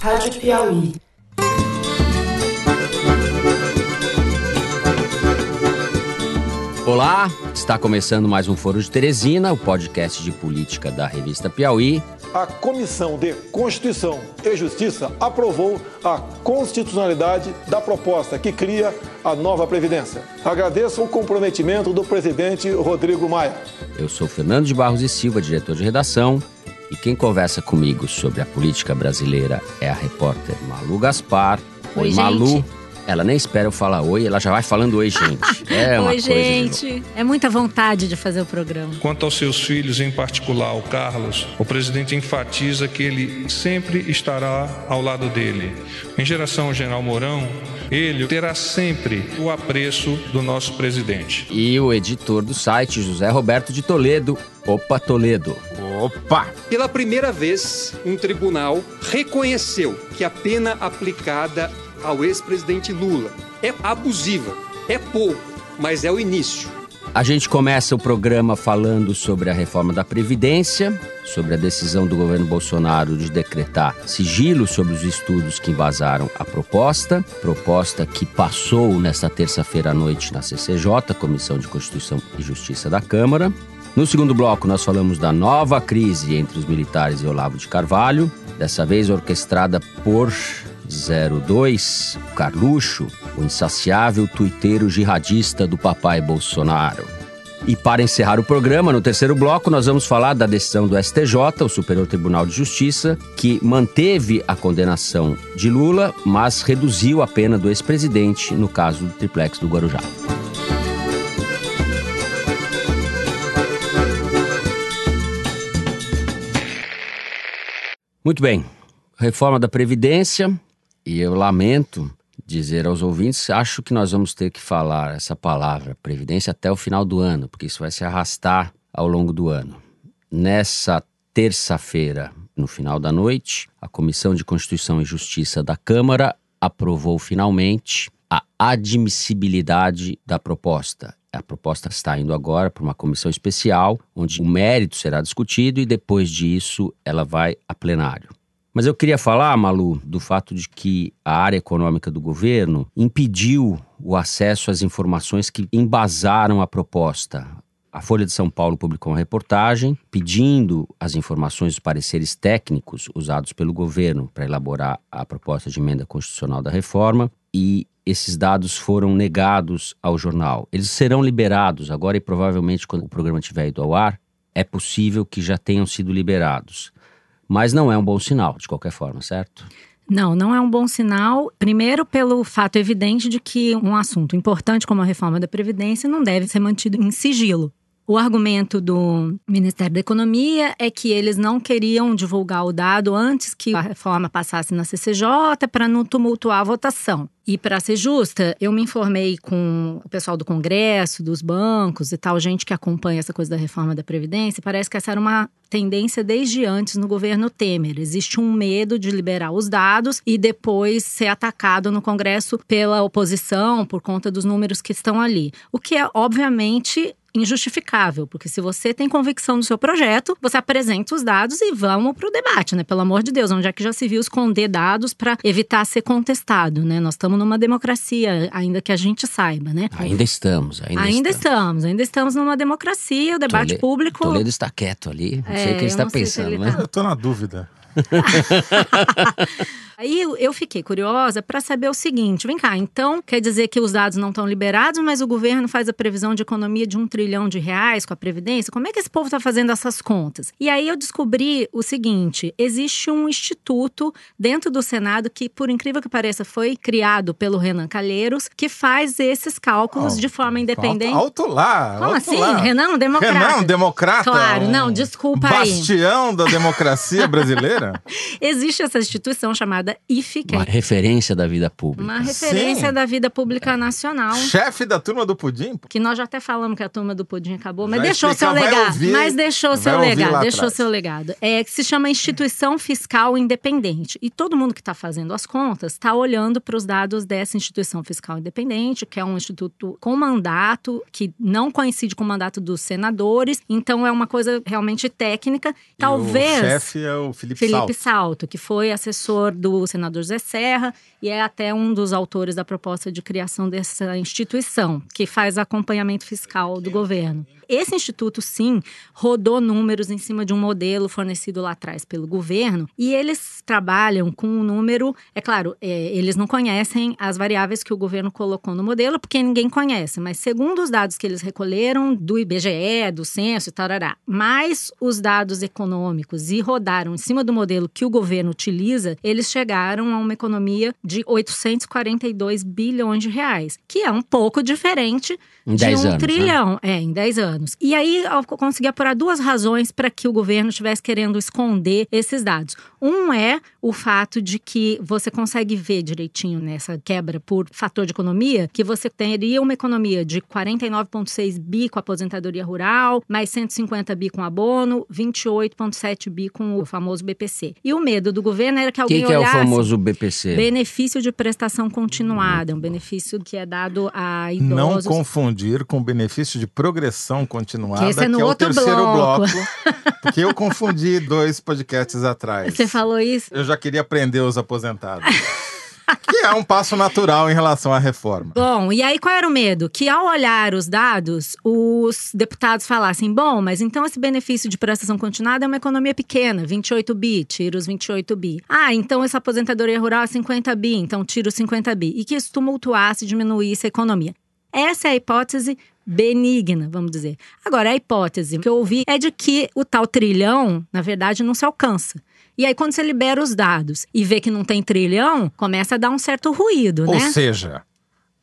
Rádio Piauí. Olá, está começando mais um Foro de Teresina, o podcast de política da revista Piauí. A Comissão de Constituição e Justiça aprovou a constitucionalidade da proposta que cria a nova Previdência. Agradeço o comprometimento do presidente Rodrigo Maia. Eu sou Fernando de Barros e Silva, diretor de redação, e quem conversa comigo sobre a política brasileira é a repórter Malu Gaspar. Oi, Malu. gente. Ela nem espera eu falar oi, ela já vai falando oi, gente. É uma Oi, coisa de gente. É muita vontade de fazer o programa. Quanto aos seus filhos, em particular o Carlos, o presidente enfatiza que ele sempre estará ao lado dele. Em geração ao general Mourão, ele terá sempre o apreço do nosso presidente. E o editor do site, José Roberto de Toledo. Opa, Toledo. Opa! Pela primeira vez, um tribunal reconheceu que a pena aplicada ao ex-presidente Lula é abusiva, é pouco, mas é o início. A gente começa o programa falando sobre a reforma da Previdência, sobre a decisão do governo Bolsonaro de decretar sigilo sobre os estudos que embasaram a proposta, proposta que passou nesta terça-feira à noite na CCJ, Comissão de Constituição e Justiça da Câmara. No segundo bloco, nós falamos da nova crise entre os militares e Olavo de Carvalho, dessa vez orquestrada por 02, Carluxo, o insaciável tuiteiro jihadista do papai Bolsonaro. E para encerrar o programa, no terceiro bloco, nós vamos falar da decisão do STJ, o Superior Tribunal de Justiça, que manteve a condenação de Lula, mas reduziu a pena do ex-presidente no caso do triplex do Guarujá. Muito bem. Reforma da Previdência, e eu lamento dizer aos ouvintes, acho que nós vamos ter que falar essa palavra, Previdência, até o final do ano, porque isso vai se arrastar ao longo do ano. Nessa terça-feira, no final da noite, a Comissão de Constituição e Justiça da Câmara aprovou finalmente a admissibilidade da proposta. A proposta está indo agora para uma comissão especial, onde o mérito será discutido e depois disso ela vai a plenário. Mas eu queria falar, Malu, do fato de que a área econômica do governo impediu o acesso às informações que embasaram a proposta. A Folha de São Paulo publicou uma reportagem pedindo as informações dos pareceres técnicos usados pelo governo para elaborar a proposta de emenda constitucional da reforma e esses dados foram negados ao jornal. Eles serão liberados agora e provavelmente quando o programa tiver ido ao ar, é possível que já tenham sido liberados. Mas não é um bom sinal, de qualquer forma, certo? Não, não é um bom sinal. Primeiro, pelo fato evidente de que um assunto importante como a reforma da Previdência não deve ser mantido em sigilo. O argumento do Ministério da Economia é que eles não queriam divulgar o dado antes que a reforma passasse na CCJ para não tumultuar a votação. E para ser justa, eu me informei com o pessoal do Congresso, dos bancos e tal, gente que acompanha essa coisa da reforma da Previdência. Parece que essa era uma tendência desde antes no governo Temer. Existe um medo de liberar os dados e depois ser atacado no Congresso pela oposição por conta dos números que estão ali. O que é, obviamente, injustificável, porque se você tem convicção no seu projeto, você apresenta os dados e vamos para o debate, né? Pelo amor de Deus, onde é que já se viu esconder dados para evitar ser contestado, né? Nós estamos numa democracia, ainda que a gente saiba, né? Ainda estamos, ainda, Ainda estamos. estamos, ainda estamos numa democracia, o debate Tole- público. Toledo está quieto ali, não É, sei o que ele está pensando, ele mas... tá- Eu tô na dúvida. Aí eu- fiquei curiosa para saber o seguinte: vem cá, então quer dizer que os dados não estão liberados, mas o governo faz a previsão de economia de um trilhão de reais com a Previdência? Como é que esse povo está fazendo essas contas? E aí eu descobri o seguinte: existe um instituto dentro do Senado que, por incrível que pareça, foi criado pelo Renan Calheiros, que faz esses cálculos Oh, de forma independente. Alto, alto lá. Como alto assim? lá. Renan, democrata. Renan, democrata. Claro, um não, desculpa aí. Bastião da democracia brasileira. Existe essa instituição chamada IFE, que é Uma referência da vida pública. Uma referência Sim. da vida pública nacional. Chefe da turma do pudim. Que nós já até falamos que a turma do Pudim acabou, mas Vai deixou explicar, seu vai legado. ouvir, mas deixou vai seu ouvir legado, deixou atrás. seu legado. É que se chama Instituição Fiscal Independente. E todo mundo que está fazendo as contas está olhando para os dados dessa instituição fiscal independente, que é um instituto com mandato, que não coincide com o mandato dos senadores. Então é uma coisa realmente técnica. E Talvez. o chefe é o Felipe, Felipe Salto. Salto, que foi assessor do pelo senador Zé Serra e é até um dos autores da proposta de criação dessa instituição, que faz acompanhamento fiscal do governo. Esse instituto, sim, rodou números em cima de um modelo fornecido lá atrás pelo governo e eles trabalham com um número. É claro, é, eles não conhecem as variáveis que o governo colocou no modelo, porque ninguém conhece, mas segundo os dados que eles recolheram do IBGE, do censo e tarará, mais os dados econômicos e rodaram em cima do modelo que o governo utiliza, eles chegaram a uma economia de 842 bilhões de reais, que é um pouco diferente Em de 10 um anos, né? trilhão, é, em 10 anos. E aí eu consegui apurar duas razões para que o governo estivesse querendo esconder esses dados. Um é o fato de que você consegue ver direitinho nessa quebra por fator de economia que você teria uma economia de 49,6 bi com aposentadoria rural, mais 150 bi com abono, 28,7 bi com o famoso BPC. E o medo do governo era que O alguém que, que é o olhasse. famoso BPC? Benefício de prestação continuada, um benefício que é dado a Não idosos. confundir com o benefício de progressão continuada, Que esse é no é o outro terceiro bloco. bloco. porque eu confundi dois podcasts atrás. Você falou isso? Eu já queria prender os aposentados. que é um passo natural em relação à reforma. Bom, e aí qual era o medo? Que ao olhar os dados, os deputados falassem: bom, mas então esse benefício de prestação continuada é uma economia pequena, 28 bi, tira os 28 bi. Ah, então essa aposentadoria rural é 50 bi, então tira os 50 bi. E que isso tumultuasse, diminuísse a economia. Essa é a hipótese benigna, vamos dizer. Agora, a hipótese que eu ouvi é de que o tal trilhão, na verdade, não se alcança. E aí, quando você libera os dados e vê que não tem trilhão, começa a dar um certo ruído, Ou né? seja,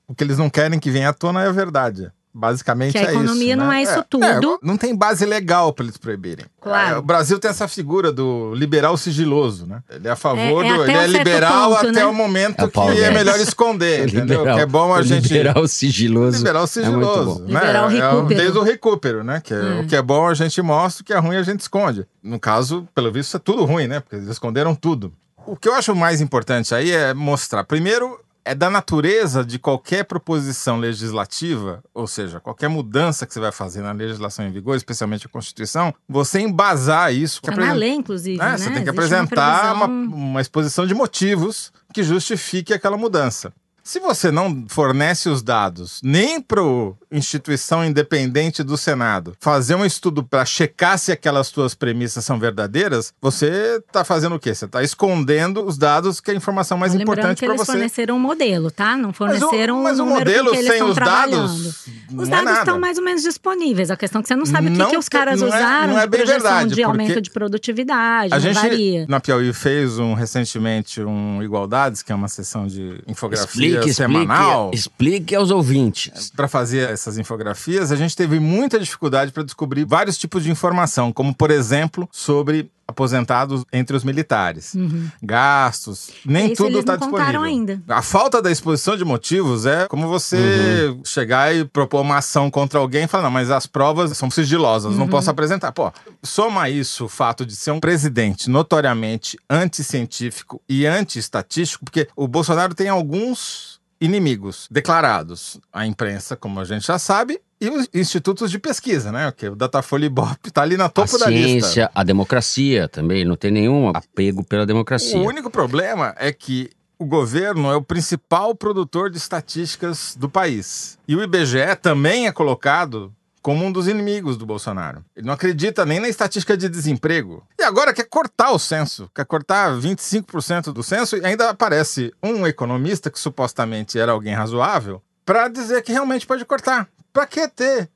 o que eles não querem que venha à tona é a verdade. Basicamente Que a é isso. economia não né? é isso tudo. não tem base legal para eles proibirem. Claro. É, o Brasil tem essa figura do liberal sigiloso, né? Ele é a favor É- é do. Ele é liberal ponto, até né? o momento É o que é melhor esconder, entendeu? Liberal- que é bom a o gente. Liberal sigiloso. Liberal É muito sigiloso. bom. né? Liberal É recupero. desde o recupero, né? Que é- É. o que é bom a gente mostra, o que é ruim a gente esconde. No caso, pelo visto, é tudo ruim, né? Porque eles esconderam tudo. O que eu acho mais importante aí é mostrar, primeiro, é da natureza de qualquer proposição legislativa, ou seja, qualquer mudança que você vai fazer na legislação em vigor, especialmente a Constituição, você embasar isso. Tá na lei, inclusive. né? né? Você tem que Existe apresentar uma, previsão- uma exposição de motivos que justifique aquela mudança. Se você não fornece os dados nem para a instituição independente do Senado fazer um estudo para checar se aquelas suas premissas são verdadeiras, você está fazendo o quê? Você está escondendo os dados que é a informação mais Lembrando importante que para eles você. forneceram um modelo, tá? Não Mas forneceram mas o o número modelo com que eles sem os dados não Os é dados nada. estão mais ou menos disponíveis. A questão é que você não sabe o que, Não que os caras não é- usaram não é bem verdade, de aumento de produtividade, A não gente, varia. na Piauí, fez um, recentemente um Igualdades, que é uma sessão de infografia Explique, semanal. explique, explique aos ouvintes. Para fazer essas infografias, a gente teve muita dificuldade para descobrir vários tipos de informação, como, por exemplo, sobre aposentados entre os militares. Gastos, nem Isso tudo está disponível. ainda. A falta da exposição de motivos é como você chegar e propor uma ação contra alguém e falar, não, mas as provas são sigilosas, não posso apresentar. Pô, soma isso o fato de ser um presidente notoriamente anticientífico e anti-estatístico, porque o Bolsonaro tem alguns inimigos declarados. A imprensa, como a gente já sabe, e os institutos de pesquisa, né? Porque o Datafolha Ibope tá ali na topo a da lista. ciência, a democracia também, não tem nenhum apego pela democracia. O único problema é que o governo é o principal produtor de estatísticas do país. E o IBGE também é colocado como um dos inimigos do Bolsonaro. Ele não acredita nem na estatística de desemprego. E agora quer cortar o censo, quer cortar 25% do censo e ainda aparece um economista que supostamente era alguém razoável para dizer que realmente pode cortar. Para que ter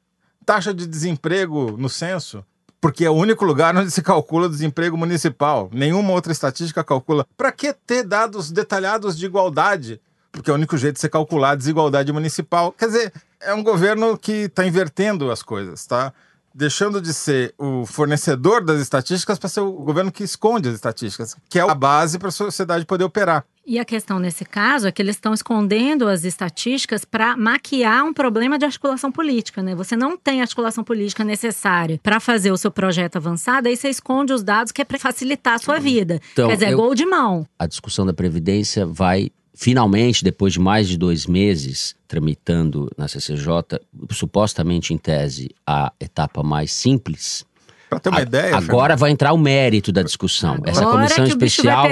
taxa de desemprego no censo? Porque é o único lugar onde se calcula o desemprego municipal. Nenhuma outra estatística calcula. Para que ter dados detalhados de igualdade? Porque é o único jeito de você calcular a desigualdade municipal. Quer dizer, é um governo que está invertendo as coisas, tá? Deixando de ser o fornecedor das estatísticas para ser o governo que esconde as estatísticas, que é a base para a sociedade poder operar. E a questão nesse caso é que eles estão escondendo as estatísticas para maquiar um problema de articulação política, né? Você não tem a articulação política necessária para fazer o seu projeto avançado, aí você esconde os dados que é para facilitar a sua vida. Então, Quer dizer, eu- gol de mão. A discussão da Previdência vai, finalmente, depois de mais de dois meses tramitando na CCJ, supostamente em tese a etapa mais simples, Para ter uma A- ideia, Agora vai entrar o mérito da discussão. Essa comissão que especial.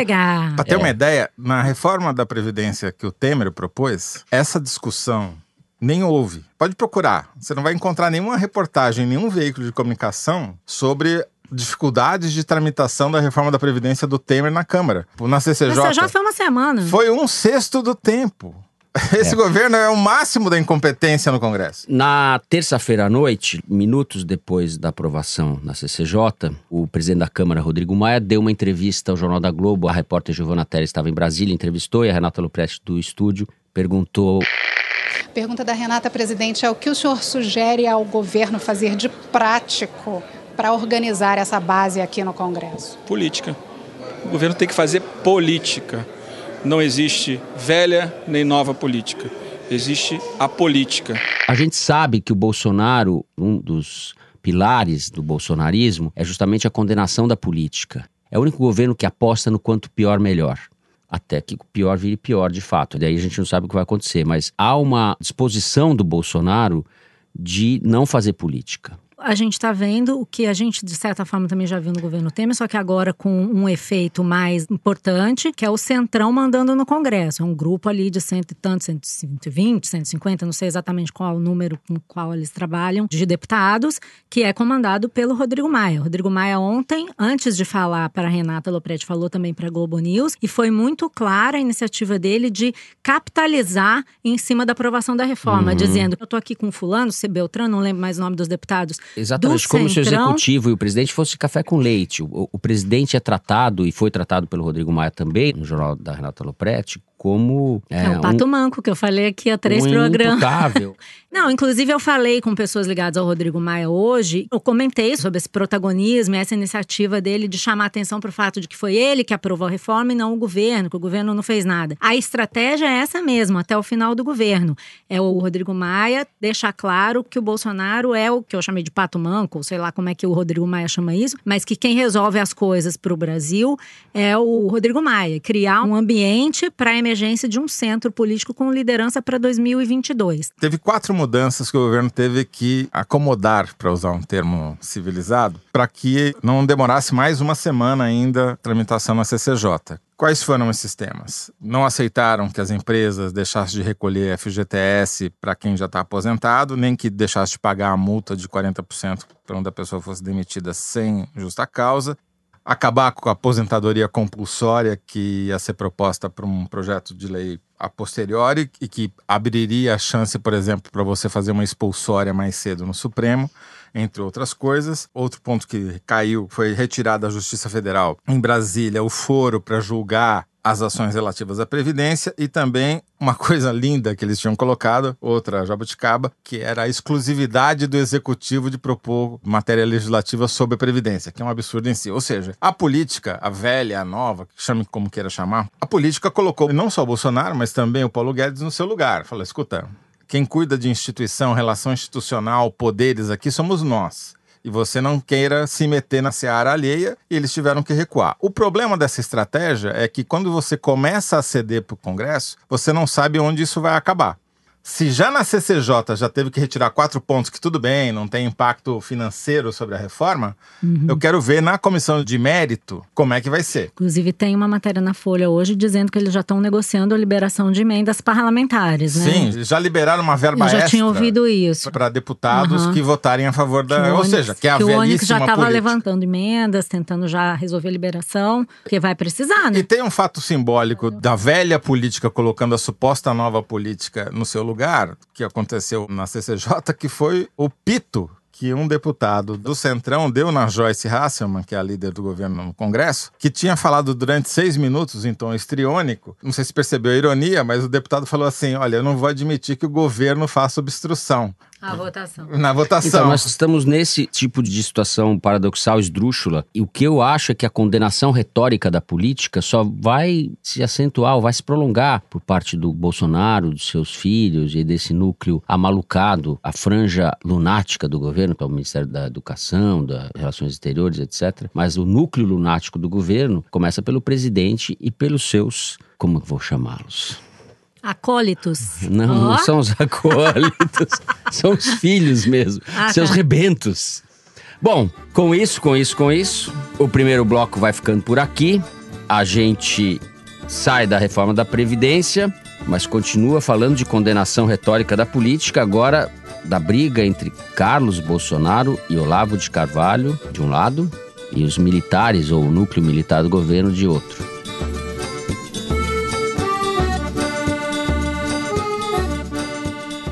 Para ter É. uma ideia, na reforma da Previdência que o Temer propôs, essa discussão nem houve. Pode procurar. Você não vai encontrar nenhuma reportagem, nenhum veículo de comunicação sobre dificuldades de tramitação da reforma da Previdência do Temer na Câmara. Na CCJ, Mas já foi uma semana. foi um sexto do tempo. Esse governo é o máximo da incompetência no Congresso. Na terça-feira à noite, minutos depois da aprovação na CCJ, o presidente da Câmara, Rodrigo Maia, deu uma entrevista ao Jornal da Globo. A repórter Giovana Teres estava em Brasília, entrevistou e a Renata Lupresti do estúdio perguntou Pergunta da Renata, presidente, é o que o senhor sugere ao governo fazer de prático para organizar essa base aqui no Congresso? política. O governo tem que fazer política. Não existe velha nem nova política. Existe a política. A gente sabe que o Bolsonaro, um dos pilares do bolsonarismo, é justamente a condenação da política. É o único governo que aposta no quanto pior, melhor. Até que o pior vire pior de fato. Daí a gente não sabe o que vai acontecer. Mas há uma disposição do Bolsonaro de não fazer política. A gente está vendo o que a gente, de certa forma, também já viu no governo Temer, só que agora com um efeito mais importante, que é o Centrão mandando no Congresso. É um grupo ali de cento e tantos, 120, 150, não sei exatamente qual o número com o qual eles trabalham, de deputados, que é comandado pelo Rodrigo Maia. O Rodrigo Maia ontem, antes de falar para a Renata Lopretti, falou também para a Globo News, e foi muito clara a iniciativa dele de capitalizar em cima da aprovação da reforma, Uhum. dizendo, eu estou aqui com fulano, C. Beltrano, não lembro mais o nome dos deputados, Exatamente, do como se o executivo e o presidente fosse café com leite. O, o presidente é tratado, e foi tratado pelo Rodrigo Maia também, no jornal da Renata Lopretti, como É, o Pato Manco, que eu falei aqui há três um programas. Não, inclusive eu falei com pessoas ligadas ao Rodrigo Maia hoje. Eu comentei sobre esse protagonismo, essa iniciativa dele de chamar atenção para o fato de que foi ele que aprovou a reforma e não o governo, que o governo não fez nada. A estratégia é essa mesmo, até o final do governo. É o Rodrigo Maia deixar claro que o Bolsonaro é o que eu chamei de pato manco, sei lá como é que o Rodrigo Maia chama isso, mas que quem resolve as coisas para o Brasil é o Rodrigo Maia. Criar um ambiente para a emergência de um centro político com liderança para 2022. Teve quatro mudanças que o governo teve que acomodar, para usar um termo civilizado, para que não demorasse mais uma semana ainda a tramitação na CCJ. Quais foram esses temas? Não aceitaram que as empresas deixassem de recolher FGTS para quem já está aposentado, nem que deixasse de pagar a multa de 40% para onde a pessoa fosse demitida sem justa causa acabar com a aposentadoria compulsória que ia ser proposta para um projeto de lei a posteriori e que abriria a chance, por exemplo, para você fazer uma expulsória mais cedo no Supremo, entre outras coisas. Outro ponto que caiu foi retirar da Justiça Federal em Brasília o foro para julgar as ações relativas à Previdência e também uma coisa linda que eles tinham colocado, outra jabuticaba, que era a exclusividade do Executivo de propor matéria legislativa sobre a Previdência, que é um absurdo em si. Ou seja, a política, a velha, a nova, chame como queira chamar, a política colocou não só o Bolsonaro, mas também o Paulo Guedes no seu lugar. Falou, escuta, quem cuida de instituição, relação institucional, poderes aqui somos nós e você não queira se meter na seara alheia, e eles tiveram que recuar. O problema dessa estratégia é que quando você começa a ceder para o Congresso, você não sabe onde isso vai acabar. Se já na CCJ já teve que retirar quatro pontos, que tudo bem, não tem impacto financeiro sobre a reforma, eu quero ver na comissão de mérito como é que vai ser. Inclusive, tem uma matéria na Folha hoje dizendo que eles já estão negociando a liberação de emendas parlamentares, né? Sim, já liberaram uma verba Eu já extra tinha ouvido isso. para deputados Aham. que votarem a favor da. Que Ou Onyx- seja, que é a que o velhíssima já estava levantando emendas, tentando já resolver a liberação, porque vai precisar, né? E tem um fato simbólico da velha política colocando a suposta nova política no seu lugar, que aconteceu na CCJ, que foi o pito que um deputado do Centrão deu na Joyce Hasselman, que é a líder do governo no Congresso, que tinha falado durante seis minutos em tom estriônico. Não sei se percebeu a ironia, mas o deputado falou assim: Olha, eu não vou admitir que o governo faça obstrução A votação. na votação. Então, nós estamos nesse tipo de situação paradoxal, esdrúxula, e o que eu acho é que a condenação retórica da política só vai se acentuar, ou vai se prolongar por parte do Bolsonaro, dos seus filhos e desse núcleo amalucado, a franja lunática do governo, que é o Ministério da Educação, das Relações Exteriores, etc. Mas o núcleo lunático do governo começa pelo presidente e pelos seus, como eu vou chamá-los? Acólitos. Não, Ó, não são os acólitos, são os filhos mesmo, Ah, seus tá. rebentos. Bom, com isso, com isso, com isso, o primeiro bloco vai ficando por aqui. A gente sai da reforma da Previdência, mas continua falando de condenação retórica da política, agora da briga entre Carlos Bolsonaro e Olavo de Carvalho, de um lado, e os militares ou o núcleo militar do governo, de outro.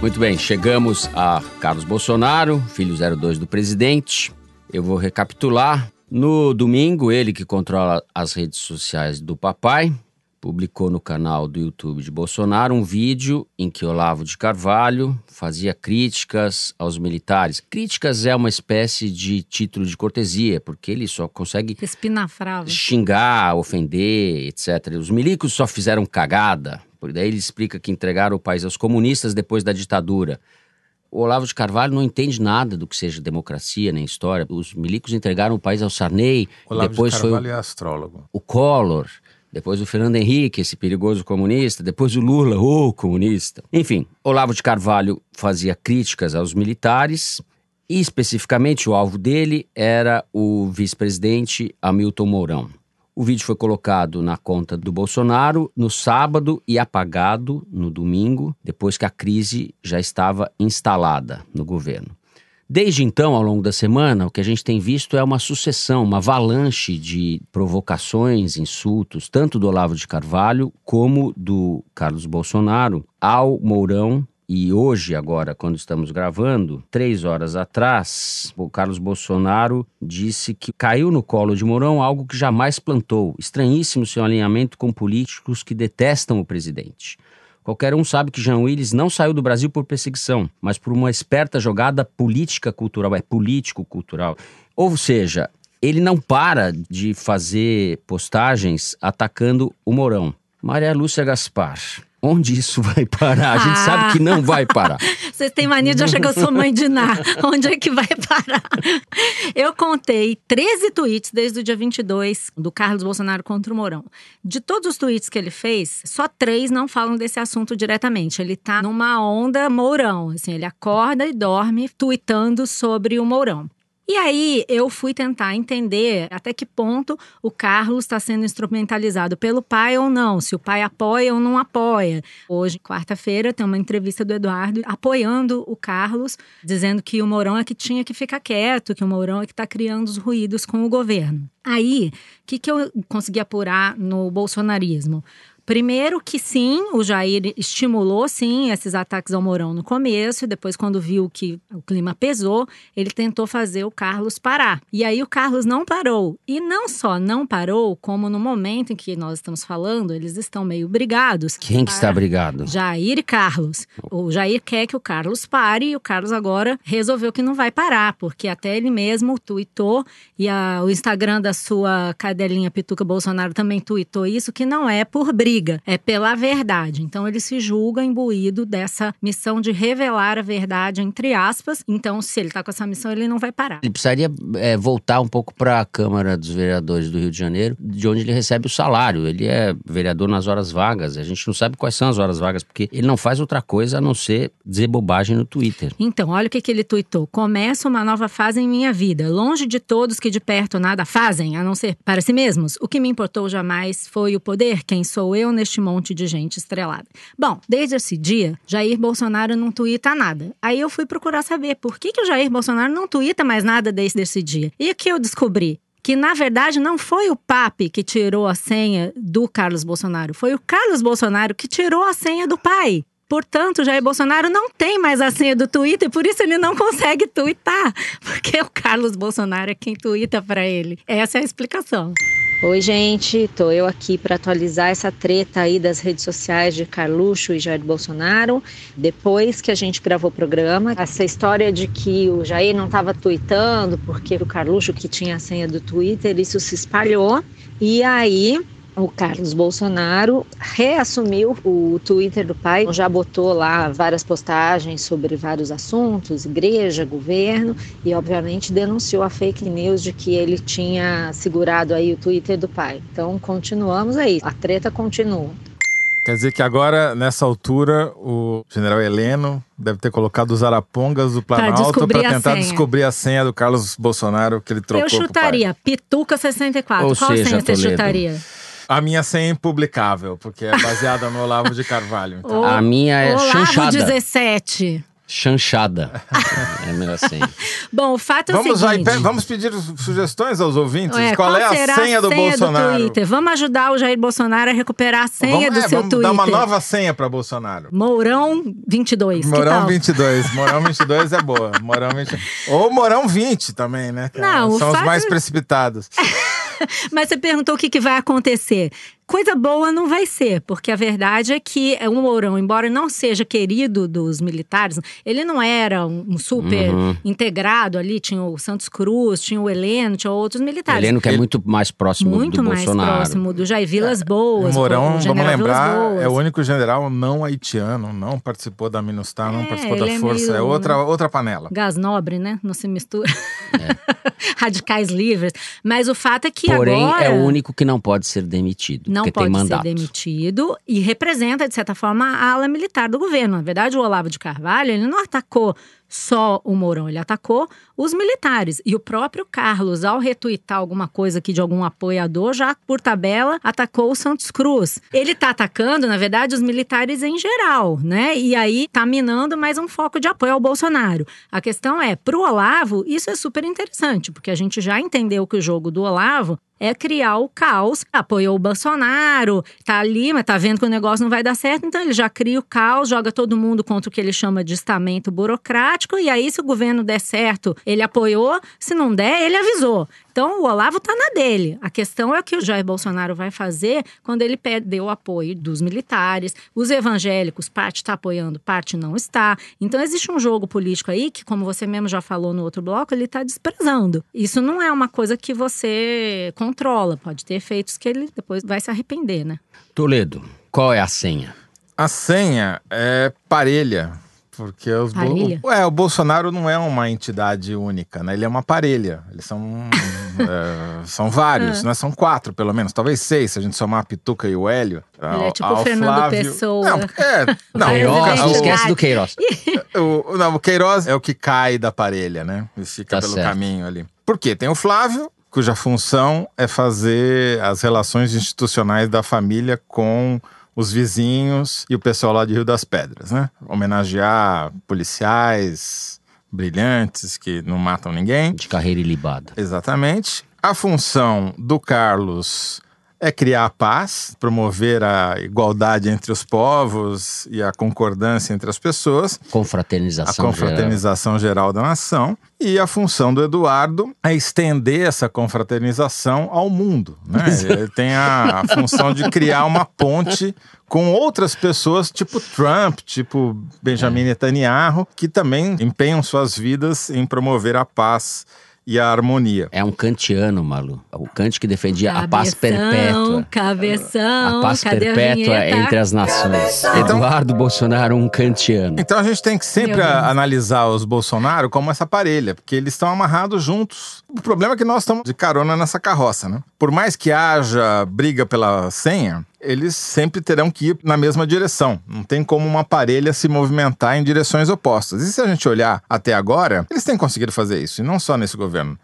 Muito bem, chegamos a Carlos Bolsonaro, filho 02 do presidente. Eu vou recapitular. No domingo, ele que controla as redes sociais do papai, publicou no canal do YouTube de Bolsonaro um vídeo em que Olavo de Carvalho fazia críticas aos militares. Críticas é uma espécie de título de cortesia, porque ele só consegue Espinafrava. xingar, ofender, etc. Os milicos só fizeram cagada. Daí ele explica que entregaram o país aos comunistas depois da ditadura. O Olavo de Carvalho não entende nada do que seja democracia nem história. Os milicos entregaram o país ao Sarney, Olavo depois de foi o- Carvalho é astrólogo. o Collor, depois o Fernando Henrique, esse perigoso comunista, depois o Lula, o comunista. Enfim, Olavo de Carvalho fazia críticas aos militares e, especificamente, o alvo dele era o vice-presidente Hamilton Mourão. O vídeo foi colocado na conta do Bolsonaro no sábado e apagado no domingo, depois que a crise já estava instalada no governo. Desde então, ao longo da semana, o que a gente tem visto é uma sucessão, uma avalanche de provocações, insultos, tanto do Olavo de Carvalho como do Carlos Bolsonaro ao Mourão. E hoje, agora, quando estamos gravando, três horas atrás, o Carlos Bolsonaro disse que caiu no colo de Mourão algo que jamais plantou. Estranhíssimo seu alinhamento com políticos que detestam o presidente. Qualquer um sabe que Jean Willis não saiu do Brasil por perseguição, mas por uma esperta jogada política cultural, é político cultural. Ou seja, ele não para de fazer postagens atacando o Mourão. Maria Lúcia Gaspar, onde isso vai parar? A gente Ah. sabe que não vai parar. Vocês têm mania de achar que eu sou mãe de Ná. Onde é que vai parar? Eu contei 13 tweets desde o dia 22 do Carlos Bolsonaro contra o Mourão. De todos os tweets que ele fez, só três não falam desse assunto diretamente. Ele tá numa onda Mourão. Assim, ele acorda e dorme tweetando sobre o Mourão. E aí eu fui tentar entender até que ponto o Carlos está sendo instrumentalizado pelo pai ou não, se o pai apoia ou não apoia. Hoje, quarta-feira, tem uma entrevista do Eduardo apoiando o Carlos, dizendo que o Mourão é que tinha que ficar quieto, que o Mourão é que está criando os ruídos com o governo. Aí, o que, que eu consegui apurar no bolsonarismo? Primeiro que sim, o Jair estimulou sim esses ataques ao Mourão no começo, e depois quando viu que o clima pesou, ele tentou fazer o Carlos parar. E aí o Carlos não parou. E não só não parou, como no momento em que nós estamos falando, eles estão meio brigados. Quem que está brigado? Jair e Carlos. O Jair quer que o Carlos pare e o Carlos agora resolveu que não vai parar, porque até ele mesmo tweetou e a- o Instagram da sua cadelinha Pituca Bolsonaro também tweetou isso, que não é por briga, é pela verdade. Então ele se julga imbuído dessa missão de revelar a verdade, entre aspas. Então, se ele tá com essa missão, ele não vai parar. Ele precisaria é, voltar um pouco para a Câmara dos Vereadores do Rio de Janeiro, de onde ele recebe o salário. Ele é vereador nas horas vagas. A gente não sabe quais são as horas vagas, porque ele não faz outra coisa a não ser dizer bobagem no Twitter. Então, olha o que, que ele tuitou. Começa uma nova fase em minha vida. Longe de todos que de perto nada fazem, a não ser para si mesmos. O que me importou jamais foi o poder. Quem sou eu neste monte de gente estrelada? Bom, desde esse dia, Jair Bolsonaro não tuita nada. Aí eu fui procurar saber por que, que o Jair Bolsonaro não tuita mais nada desde esse dia. E o que eu descobri? que na verdade não foi o Pape que tirou a senha do Carlos Bolsonaro, foi o Carlos Bolsonaro que tirou a senha do pai. Portanto, Jair Bolsonaro não tem mais a senha do Twitter, por isso ele não consegue twittar, porque o Carlos Bolsonaro é quem twita para ele. Essa é a explicação. Oi, gente, tô eu aqui para atualizar essa treta aí das redes sociais de Carluxo e Jair Bolsonaro. Depois que a gente gravou o programa, essa história de que o Jair não estava tweetando porque o Carluxo que tinha a senha do Twitter, isso se espalhou. E aí, o Carlos Bolsonaro reassumiu o Twitter do pai, já botou lá várias postagens sobre vários assuntos, igreja, governo, e obviamente denunciou a fake news de que ele tinha segurado aí o Twitter do pai. Então continuamos aí, a treta continua. Quer dizer que agora, nessa altura, o general Heleno deve ter colocado os arapongas do Planalto para tentar descobrir a senha do Carlos Bolsonaro que ele trocou. Eu chutaria Pituca 64. Ou Qual seja, senha você chutaria? A minha senha é impublicável, porque é baseada no Olavo de Carvalho. Então. A minha é Olavo chanchada. 17. Chanchada. é melhor assim. Bom, o fato é o Vamos, aí, seguinte. vamos pedir sugestões aos ouvintes? É, qual, é a será senha do Bolsonaro? Twitter? Vamos ajudar o Jair Bolsonaro a recuperar a senha vamos, do é, seu vamos Twitter. dar uma nova senha para Bolsonaro. Mourão 22. que Morão tal? 22. Morão 22 é boa. Morão 20... Ou Morão 20 também, né? Não, o São os mais precipitados. Mas você perguntou o que, que vai acontecer. Coisa boa não vai ser, porque a verdade é que o Mourão, embora não seja querido dos militares, ele não era um super Uhum. integrado ali. Tinha o Santos Cruz, tinha o Heleno, tinha outros militares. Heleno que é muito mais próximo Muito do mais Bolsonaro. próximo do Jair Vilas Boas. o Morão, o vamos lembrar, Boas. é o único general não haitiano, não participou da MINUSTAH, não É, participou da é Força. É outra, outra panela. Gás nobre, né? Não se mistura. É. Radicais livres. Mas o fato é que Porém, agora... é o único que não pode ser demitido. Não pode ser demitido e representa, de certa forma, a ala militar do governo. Na verdade, o Olavo de Carvalho, ele não atacou só o Mourão, ele atacou os militares. E o próprio Carlos, ao retuitar alguma coisa aqui de algum apoiador, já por tabela, atacou o Santos Cruz. Ele tá atacando, na verdade, os militares em geral, né? E aí tá minando mais um foco de apoio ao Bolsonaro. A questão é, pro Olavo, isso é super interessante, porque a gente já entendeu que o jogo do Olavo é criar o caos. Apoiou o Bolsonaro, tá ali, mas tá vendo que o negócio não vai dar certo, então ele já cria o caos, joga todo mundo contra o que ele chama de estamento burocrático, e aí, se o governo der certo, ele apoiou, se não der, ele avisou. Então, o Olavo tá na dele. A questão é o que o Jair Bolsonaro vai fazer quando ele perdeu o apoio dos militares, os evangélicos, parte está apoiando, parte não está. Então, existe um jogo político aí que, como você mesmo já falou no outro bloco, ele está desprezando. Isso não é uma coisa que você controla, pode ter efeitos que ele depois vai se arrepender, né? Toledo, qual é a senha? A senha é parelha. Porque os Bo- o, é, o Bolsonaro não é uma entidade única, né? Ele é uma parelha. Eles são, é, são vários, Ah. né? São quatro, pelo menos. Talvez seis, se a gente somar a Pituca e o Hélio. Ele é tipo o Fernando Pessoa. Não, é, não, Queiroz, não esquece do Queiroz. o, não, o Queiroz é o que cai da parelha, né? E fica Tá pelo certo. caminho ali. Por quê? Tem o Flávio, cuja função é fazer as relações institucionais da família com os vizinhos e o pessoal lá de Rio das Pedras, né? Homenagear policiais brilhantes que não matam ninguém. De carreira ilibada. Exatamente. A função do Carlos é criar a paz, promover a igualdade entre os povos e a concordância entre as pessoas, a Confraternização. confraternização geral da nação. E a função do Eduardo é estender essa confraternização ao mundo. Né? Ele tem a, a função de criar uma ponte com outras pessoas, tipo Trump, tipo Benjamin Netanyahu, que também empenham suas vidas em promover a paz e a harmonia. É um kantiano, Malu. O Kant que defendia a paz perpétua. Cabeção, A paz cadê a perpétua vinheta? entre as nações. Então- Eduardo Bolsonaro, um kantiano. Então a gente tem que sempre a- analisar os Bolsonaro como essa parelha, porque eles estão amarrados juntos. O problema é que nós estamos de carona nessa carroça, né? Por mais que haja briga pela senha, eles sempre terão que ir na mesma direção. Não tem como uma parelha se movimentar em direções opostas. E se a gente olhar até agora, eles têm conseguido fazer isso, e não só nesse governo,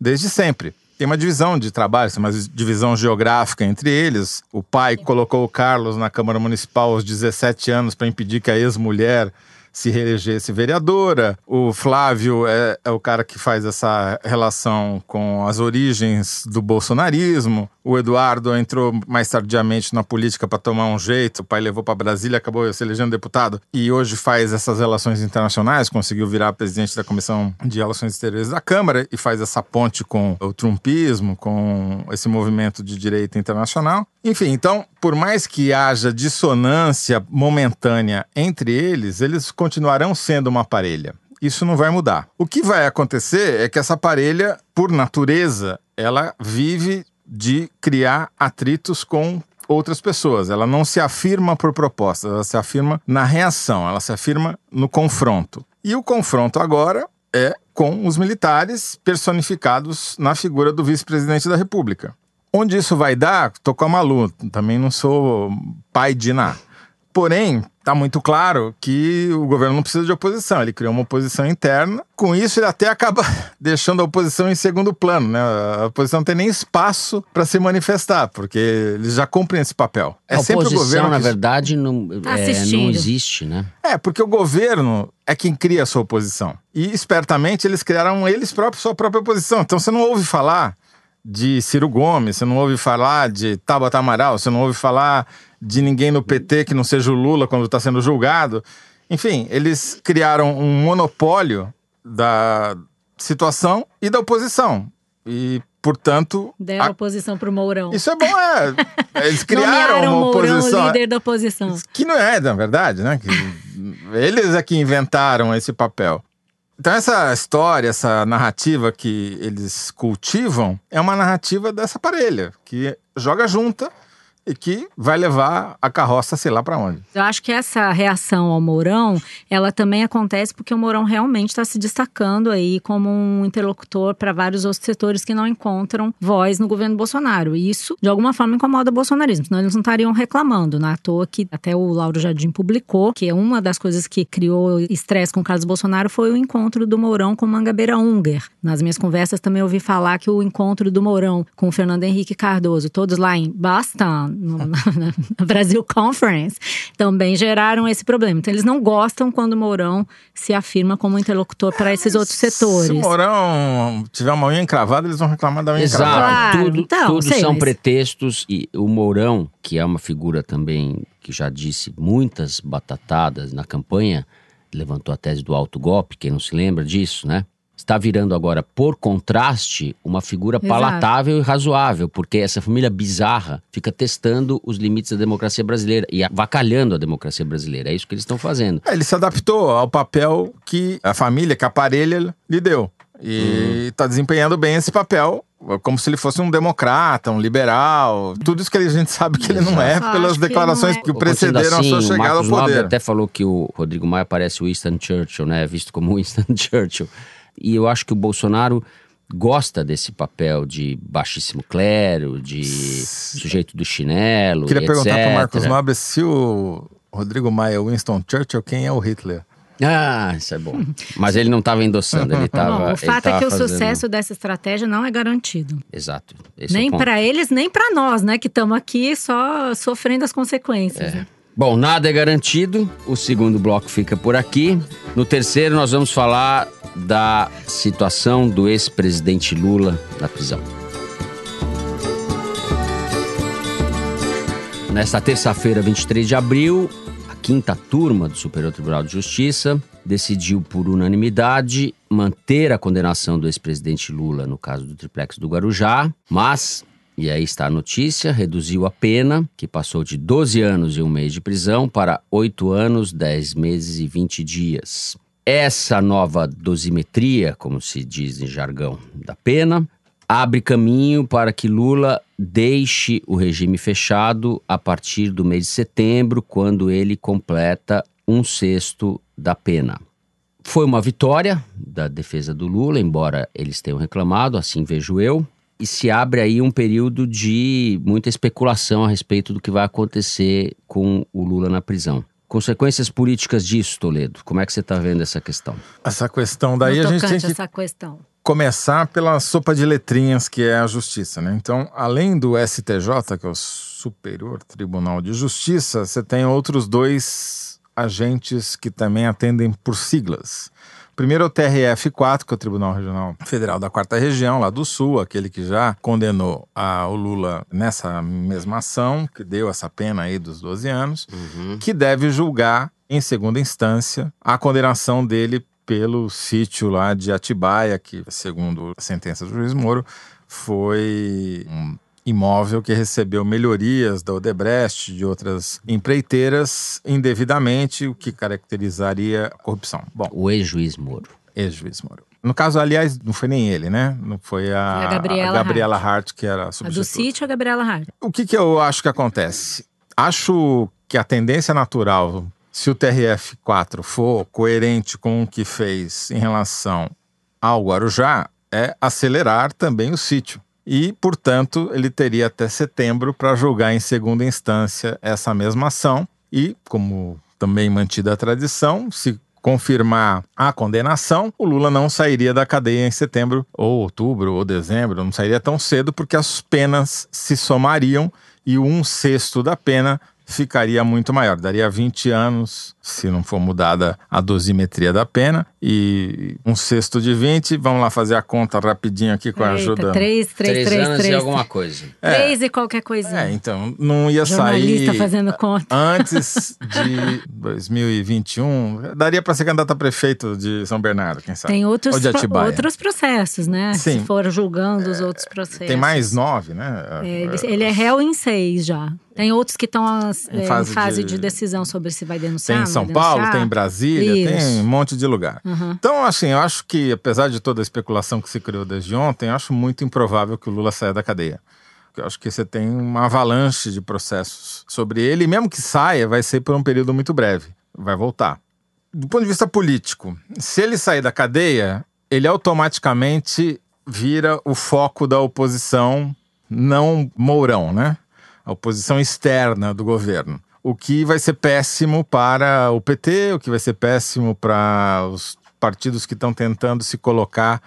desde sempre. Tem uma divisão de trabalho, uma divisão geográfica entre eles. O pai colocou o Carlos na Câmara Municipal aos 17 anos para impedir que a ex-mulher se reelegesse vereadora. O Flávio é, é o cara que faz essa relação com as origens do bolsonarismo. O Eduardo entrou mais tardiamente na política para tomar um jeito. O pai levou para Brasília, acabou se elegendo deputado e hoje faz essas relações internacionais. Conseguiu virar presidente da Comissão de Relações Exteriores da Câmara e faz essa ponte com o trumpismo, com esse movimento de direita internacional. Enfim, então, por mais que haja dissonância momentânea entre eles, eles continuarão sendo uma parelha. Isso não vai mudar. O que vai acontecer é que essa parelha, por natureza, ela vive de criar atritos com outras pessoas. Ela não se afirma por proposta, ela se afirma na reação, ela se afirma no confronto. E o confronto agora é com os militares personificados na figura do vice-presidente da República. Onde isso vai dar, tô com a Malu, também não sou pai de Iná. Porém, está muito claro que o governo não precisa de oposição. Ele criou uma oposição interna. Com isso, ele até acaba deixando a oposição em segundo plano. Né? A oposição não tem nem espaço para se manifestar, porque eles já cumprem esse papel. É a sempre oposição, o governo. na verdade, não, tá é, não existe, né? É, porque o governo é quem cria a sua oposição. E espertamente eles criaram eles próprios sua própria oposição. Então você não ouve falar de Ciro Gomes, você não ouve falar de Tabata Amaral, você não ouve falar de ninguém no PT que não seja o Lula quando está sendo julgado. Enfim, eles criaram um monopólio da situação e da oposição. E, portanto. Deram a... oposição para o Mourão. Isso é bom, é. Eles criaram uma Mourão, oposição. líder da oposição. Que não é, na verdade, né? Que eles é que inventaram esse papel. Então, essa história, essa narrativa que eles cultivam é uma narrativa dessa parelha, que joga junta e que vai levar a carroça sei lá para onde. Eu acho que essa reação ao Mourão, ela também acontece porque o Mourão realmente está se destacando aí como um interlocutor para vários outros setores que não encontram voz no governo Bolsonaro. E isso, de alguma forma, incomoda o bolsonarismo, senão eles não estariam reclamando. Não é toa que até o Lauro Jardim publicou que uma das coisas que criou estresse com o Carlos Bolsonaro foi o encontro do Mourão com Mangabeira Unger. Nas minhas conversas também ouvi falar que o encontro do Mourão com o Fernando Henrique Cardoso, todos lá em Boston, no, na, Brasil Conference, também geraram esse problema. Então, eles não gostam quando o Mourão se afirma como interlocutor para esses outros setores. Se o Mourão tiver uma unha encravada, eles vão reclamar da unha Exato. encravada. Claro, tudo, então, tudo sei, são mas... pretextos. E o Mourão, que é uma figura também que já disse muitas batatadas na campanha, levantou a tese do alto golpe, quem não se lembra disso, né? Está virando agora, por contraste, uma figura Exato. palatável e razoável, porque essa família bizarra fica testando os limites da democracia brasileira e avacalhando a democracia brasileira. É isso que eles estão fazendo. É, ele se adaptou ao papel que a família, que a parelha lhe deu. E está hum. desempenhando bem esse papel, como se ele fosse um democrata, um liberal. Tudo isso que a gente sabe que ele não é, pelas declarações que, é. que precederam assim, a sua chegada ao poder. até falou que o Rodrigo Maia parece o Winston Churchill, né? Visto como Winston Churchill. E eu acho que o Bolsonaro gosta desse papel de baixíssimo clero, de sujeito do chinelo. Queria perguntar para o Marcos Nobre se o Rodrigo Maia é Winston Churchill, quem é o Hitler? Ah, isso é bom. Mas ele não estava endossando, ele estava. O fato é que fazendo... o sucesso dessa estratégia não é garantido. Exato. nem é para eles, nem para nós, né? Que estamos aqui só sofrendo as consequências. É. Né? Bom, nada é garantido. O segundo bloco fica por aqui. No terceiro, nós vamos falar da situação do ex-presidente Lula na prisão. Nesta terça-feira, 23 de abril, a quinta turma do Superior Tribunal de Justiça decidiu por unanimidade manter a condenação do ex-presidente Lula no caso do triplex do Guarujá, mas e aí está a notícia: reduziu a pena, que passou de 12 anos e um mês de prisão, para 8 anos, 10 meses e 20 dias. Essa nova dosimetria, como se diz em jargão da pena, abre caminho para que Lula deixe o regime fechado a partir do mês de setembro, quando ele completa um sexto da pena. Foi uma vitória da defesa do Lula, embora eles tenham reclamado, assim vejo eu e se abre aí um período de muita especulação a respeito do que vai acontecer com o Lula na prisão. Consequências políticas disso, Toledo. Como é que você está vendo essa questão? Essa questão daí a gente tem que essa questão. começar pela sopa de letrinhas que é a justiça, né? Então, além do STJ, que é o Superior Tribunal de Justiça, você tem outros dois agentes que também atendem por siglas. Primeiro é o TRF4, que é o Tribunal Regional Federal da Quarta Região, lá do Sul, aquele que já condenou a, o Lula nessa mesma ação, que deu essa pena aí dos 12 anos, uhum. que deve julgar em segunda instância a condenação dele pelo sítio lá de Atibaia, que, segundo a sentença do juiz Moro, foi um imóvel que recebeu melhorias da Odebrecht, de outras empreiteiras, indevidamente, o que caracterizaria a corrupção. Bom, o ex-juiz Moro. Ex-juiz Moro. No caso, aliás, não foi nem ele, né? Não foi a, a Gabriela, a Gabriela Hart. Hart. que era a substituta. A do sítio, a Gabriela Hart. O que, que eu acho que acontece? Acho que a tendência natural, se o TRF4 for coerente com o que fez em relação ao Guarujá, é acelerar também o sítio e, portanto, ele teria até setembro para julgar em segunda instância essa mesma ação. E, como também mantida a tradição, se confirmar a condenação, o Lula não sairia da cadeia em setembro, ou outubro, ou dezembro, não sairia tão cedo, porque as penas se somariam e um sexto da pena ficaria muito maior. Daria 20 anos se não for mudada a dosimetria da pena. E um sexto de 20, vamos lá fazer a conta rapidinho aqui com a Eita, ajuda. 3, 3, Três 3, anos 3. e alguma coisa. É. 3 e qualquer coisinha. É, então, não ia Jornalista sair fazendo conta. antes de 2021. Daria para ser candidato a prefeito de São Bernardo, quem sabe? Tem outros, Ou de Atibaia. outros processos, né? Sim. Se for julgando os outros processos. Tem mais nove, né? É, ele, ele é réu em seis já. Tem outros que estão Em em, em fase fase, de- de... decisão sobre se vai denunciar. Tem em São Paulo, tem em Brasília, Isso. tem um monte de lugar. Uhum. Então, assim, eu acho que, apesar de toda a especulação que se criou desde ontem, eu acho muito improvável que o Lula saia da cadeia. Eu acho que você tem uma avalanche de processos sobre ele, e mesmo que saia, vai ser por um período muito breve. Vai voltar. Do ponto de vista político, se ele sair da cadeia, ele automaticamente vira o foco da oposição não Mourão, né? A oposição externa do governo. O que vai ser péssimo para o PT, o que vai ser péssimo para os partidos que estão tentando se colocar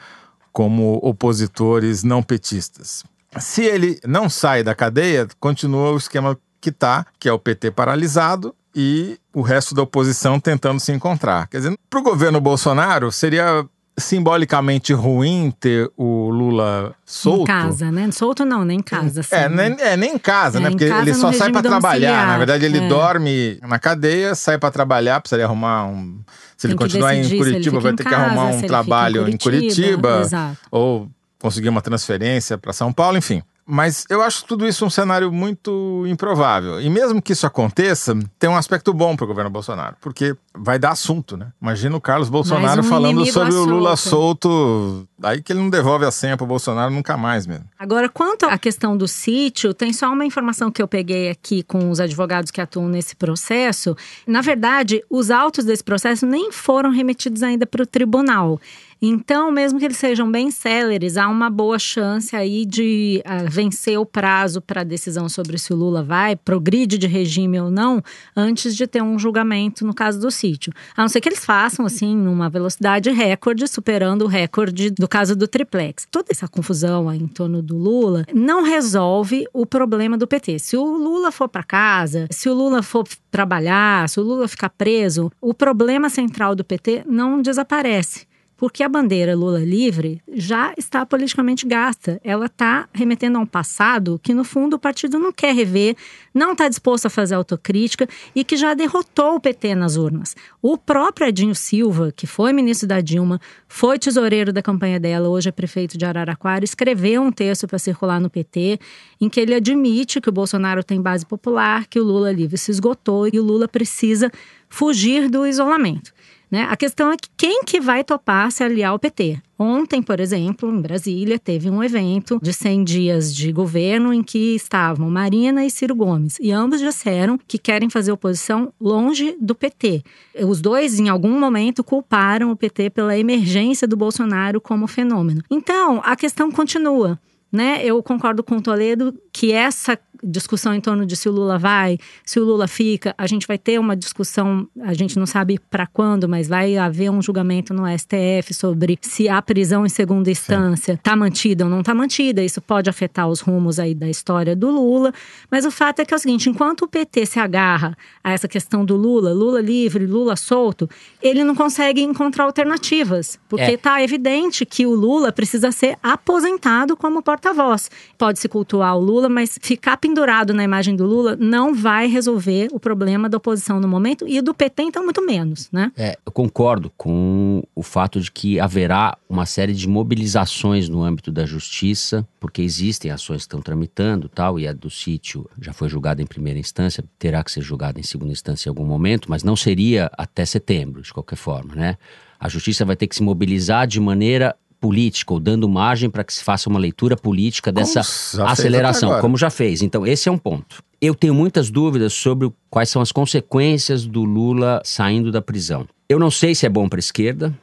como opositores não petistas. Se ele não sai da cadeia, continua o esquema que está, que é o PT paralisado e o resto da oposição tentando se encontrar. Quer dizer, para o governo Bolsonaro seria simbolicamente ruim ter o Lula solto. Em casa, né? Solto não, nem em casa. assim. É, nem, é, nem em casa, É, né? em Porque casa ele só sai para trabalhar. Na verdade, ele É. dorme na cadeia, sai para trabalhar, precisaria arrumar um. Se ele Tem que continuar em decidir ele Curitiba, vai em ter que casa, arrumar se um em trabalho em Curitiba, Curitiba, exato. ou conseguir uma transferência para São Paulo, enfim. Mas eu acho tudo isso um cenário muito improvável. E mesmo que isso aconteça, tem um aspecto bom para o governo Bolsonaro, porque vai dar assunto, né? Imagina o Carlos Bolsonaro um falando sobre o à Lula solto, aí que ele não devolve a senha para o Bolsonaro nunca mais mesmo. Agora, quanto à questão do sítio, tem só uma informação que eu peguei aqui com os advogados que atuam nesse processo. Na verdade, os autos desse processo nem foram remetidos ainda para o tribunal. Então, mesmo que eles sejam bem céleres, há uma boa chance aí de ah, vencer o prazo para a decisão sobre se o Lula vai progride de regime ou não, antes de ter um julgamento no caso do sítio. A não ser que eles façam, assim, numa velocidade recorde, superando o recorde do caso do triplex. Toda essa confusão em torno do Lula não resolve o problema do PT. Se o Lula for para casa, se o Lula for trabalhar, se o Lula ficar preso, o problema central do PT não desaparece. Porque a bandeira Lula livre já está politicamente gasta. Ela está remetendo a um passado que, no fundo, o partido não quer rever, não está disposto a fazer autocrítica e que já derrotou o PT nas urnas. O próprio Edinho Silva, que foi ministro da Dilma, foi tesoureiro da campanha dela, hoje é prefeito de Araraquara, escreveu um texto para circular no PT, em que ele admite que o Bolsonaro tem base popular, que o Lula livre se esgotou e o Lula precisa fugir do isolamento. Né? A questão é que quem que vai topar se aliar ao PT? Ontem, por exemplo, em Brasília, teve um evento de 100 dias de governo em que estavam Marina e Ciro Gomes. E ambos disseram que querem fazer oposição longe do PT. Os dois, em algum momento, culparam o PT pela emergência do Bolsonaro como fenômeno. Então, a questão continua. Né? Eu concordo com o Toledo que essa discussão em torno de se o Lula vai, se o Lula fica, a gente vai ter uma discussão, a gente não sabe para quando, mas vai haver um julgamento no STF sobre se a prisão em segunda instância está mantida ou não está mantida. Isso pode afetar os rumos aí da história do Lula. Mas o fato é que é o seguinte: enquanto o PT se agarra a essa questão do Lula, Lula livre, Lula solto, ele não consegue encontrar alternativas. Porque É. está evidente que o Lula precisa ser aposentado como porta-voz. Pode se cultuar o Lula, mas ficar pendurado na imagem do Lula não vai resolver o problema da oposição no momento e do PT, então, muito menos, né? É, eu concordo com o fato de que haverá uma série de mobilizações no âmbito da justiça, porque existem ações que estão tramitando tal, e a do sítio já foi julgada em primeira instância, terá que ser julgada em segunda instância em algum momento, mas não seria até setembro, de qualquer forma, né? A justiça vai ter que se mobilizar de maneira política, ou dando margem para que se faça uma leitura política dessa até aceleração, como já fez. Então, esse é um ponto. Eu tenho muitas dúvidas sobre quais são as consequências do Lula saindo da prisão. Eu não sei se é bom para a esquerda,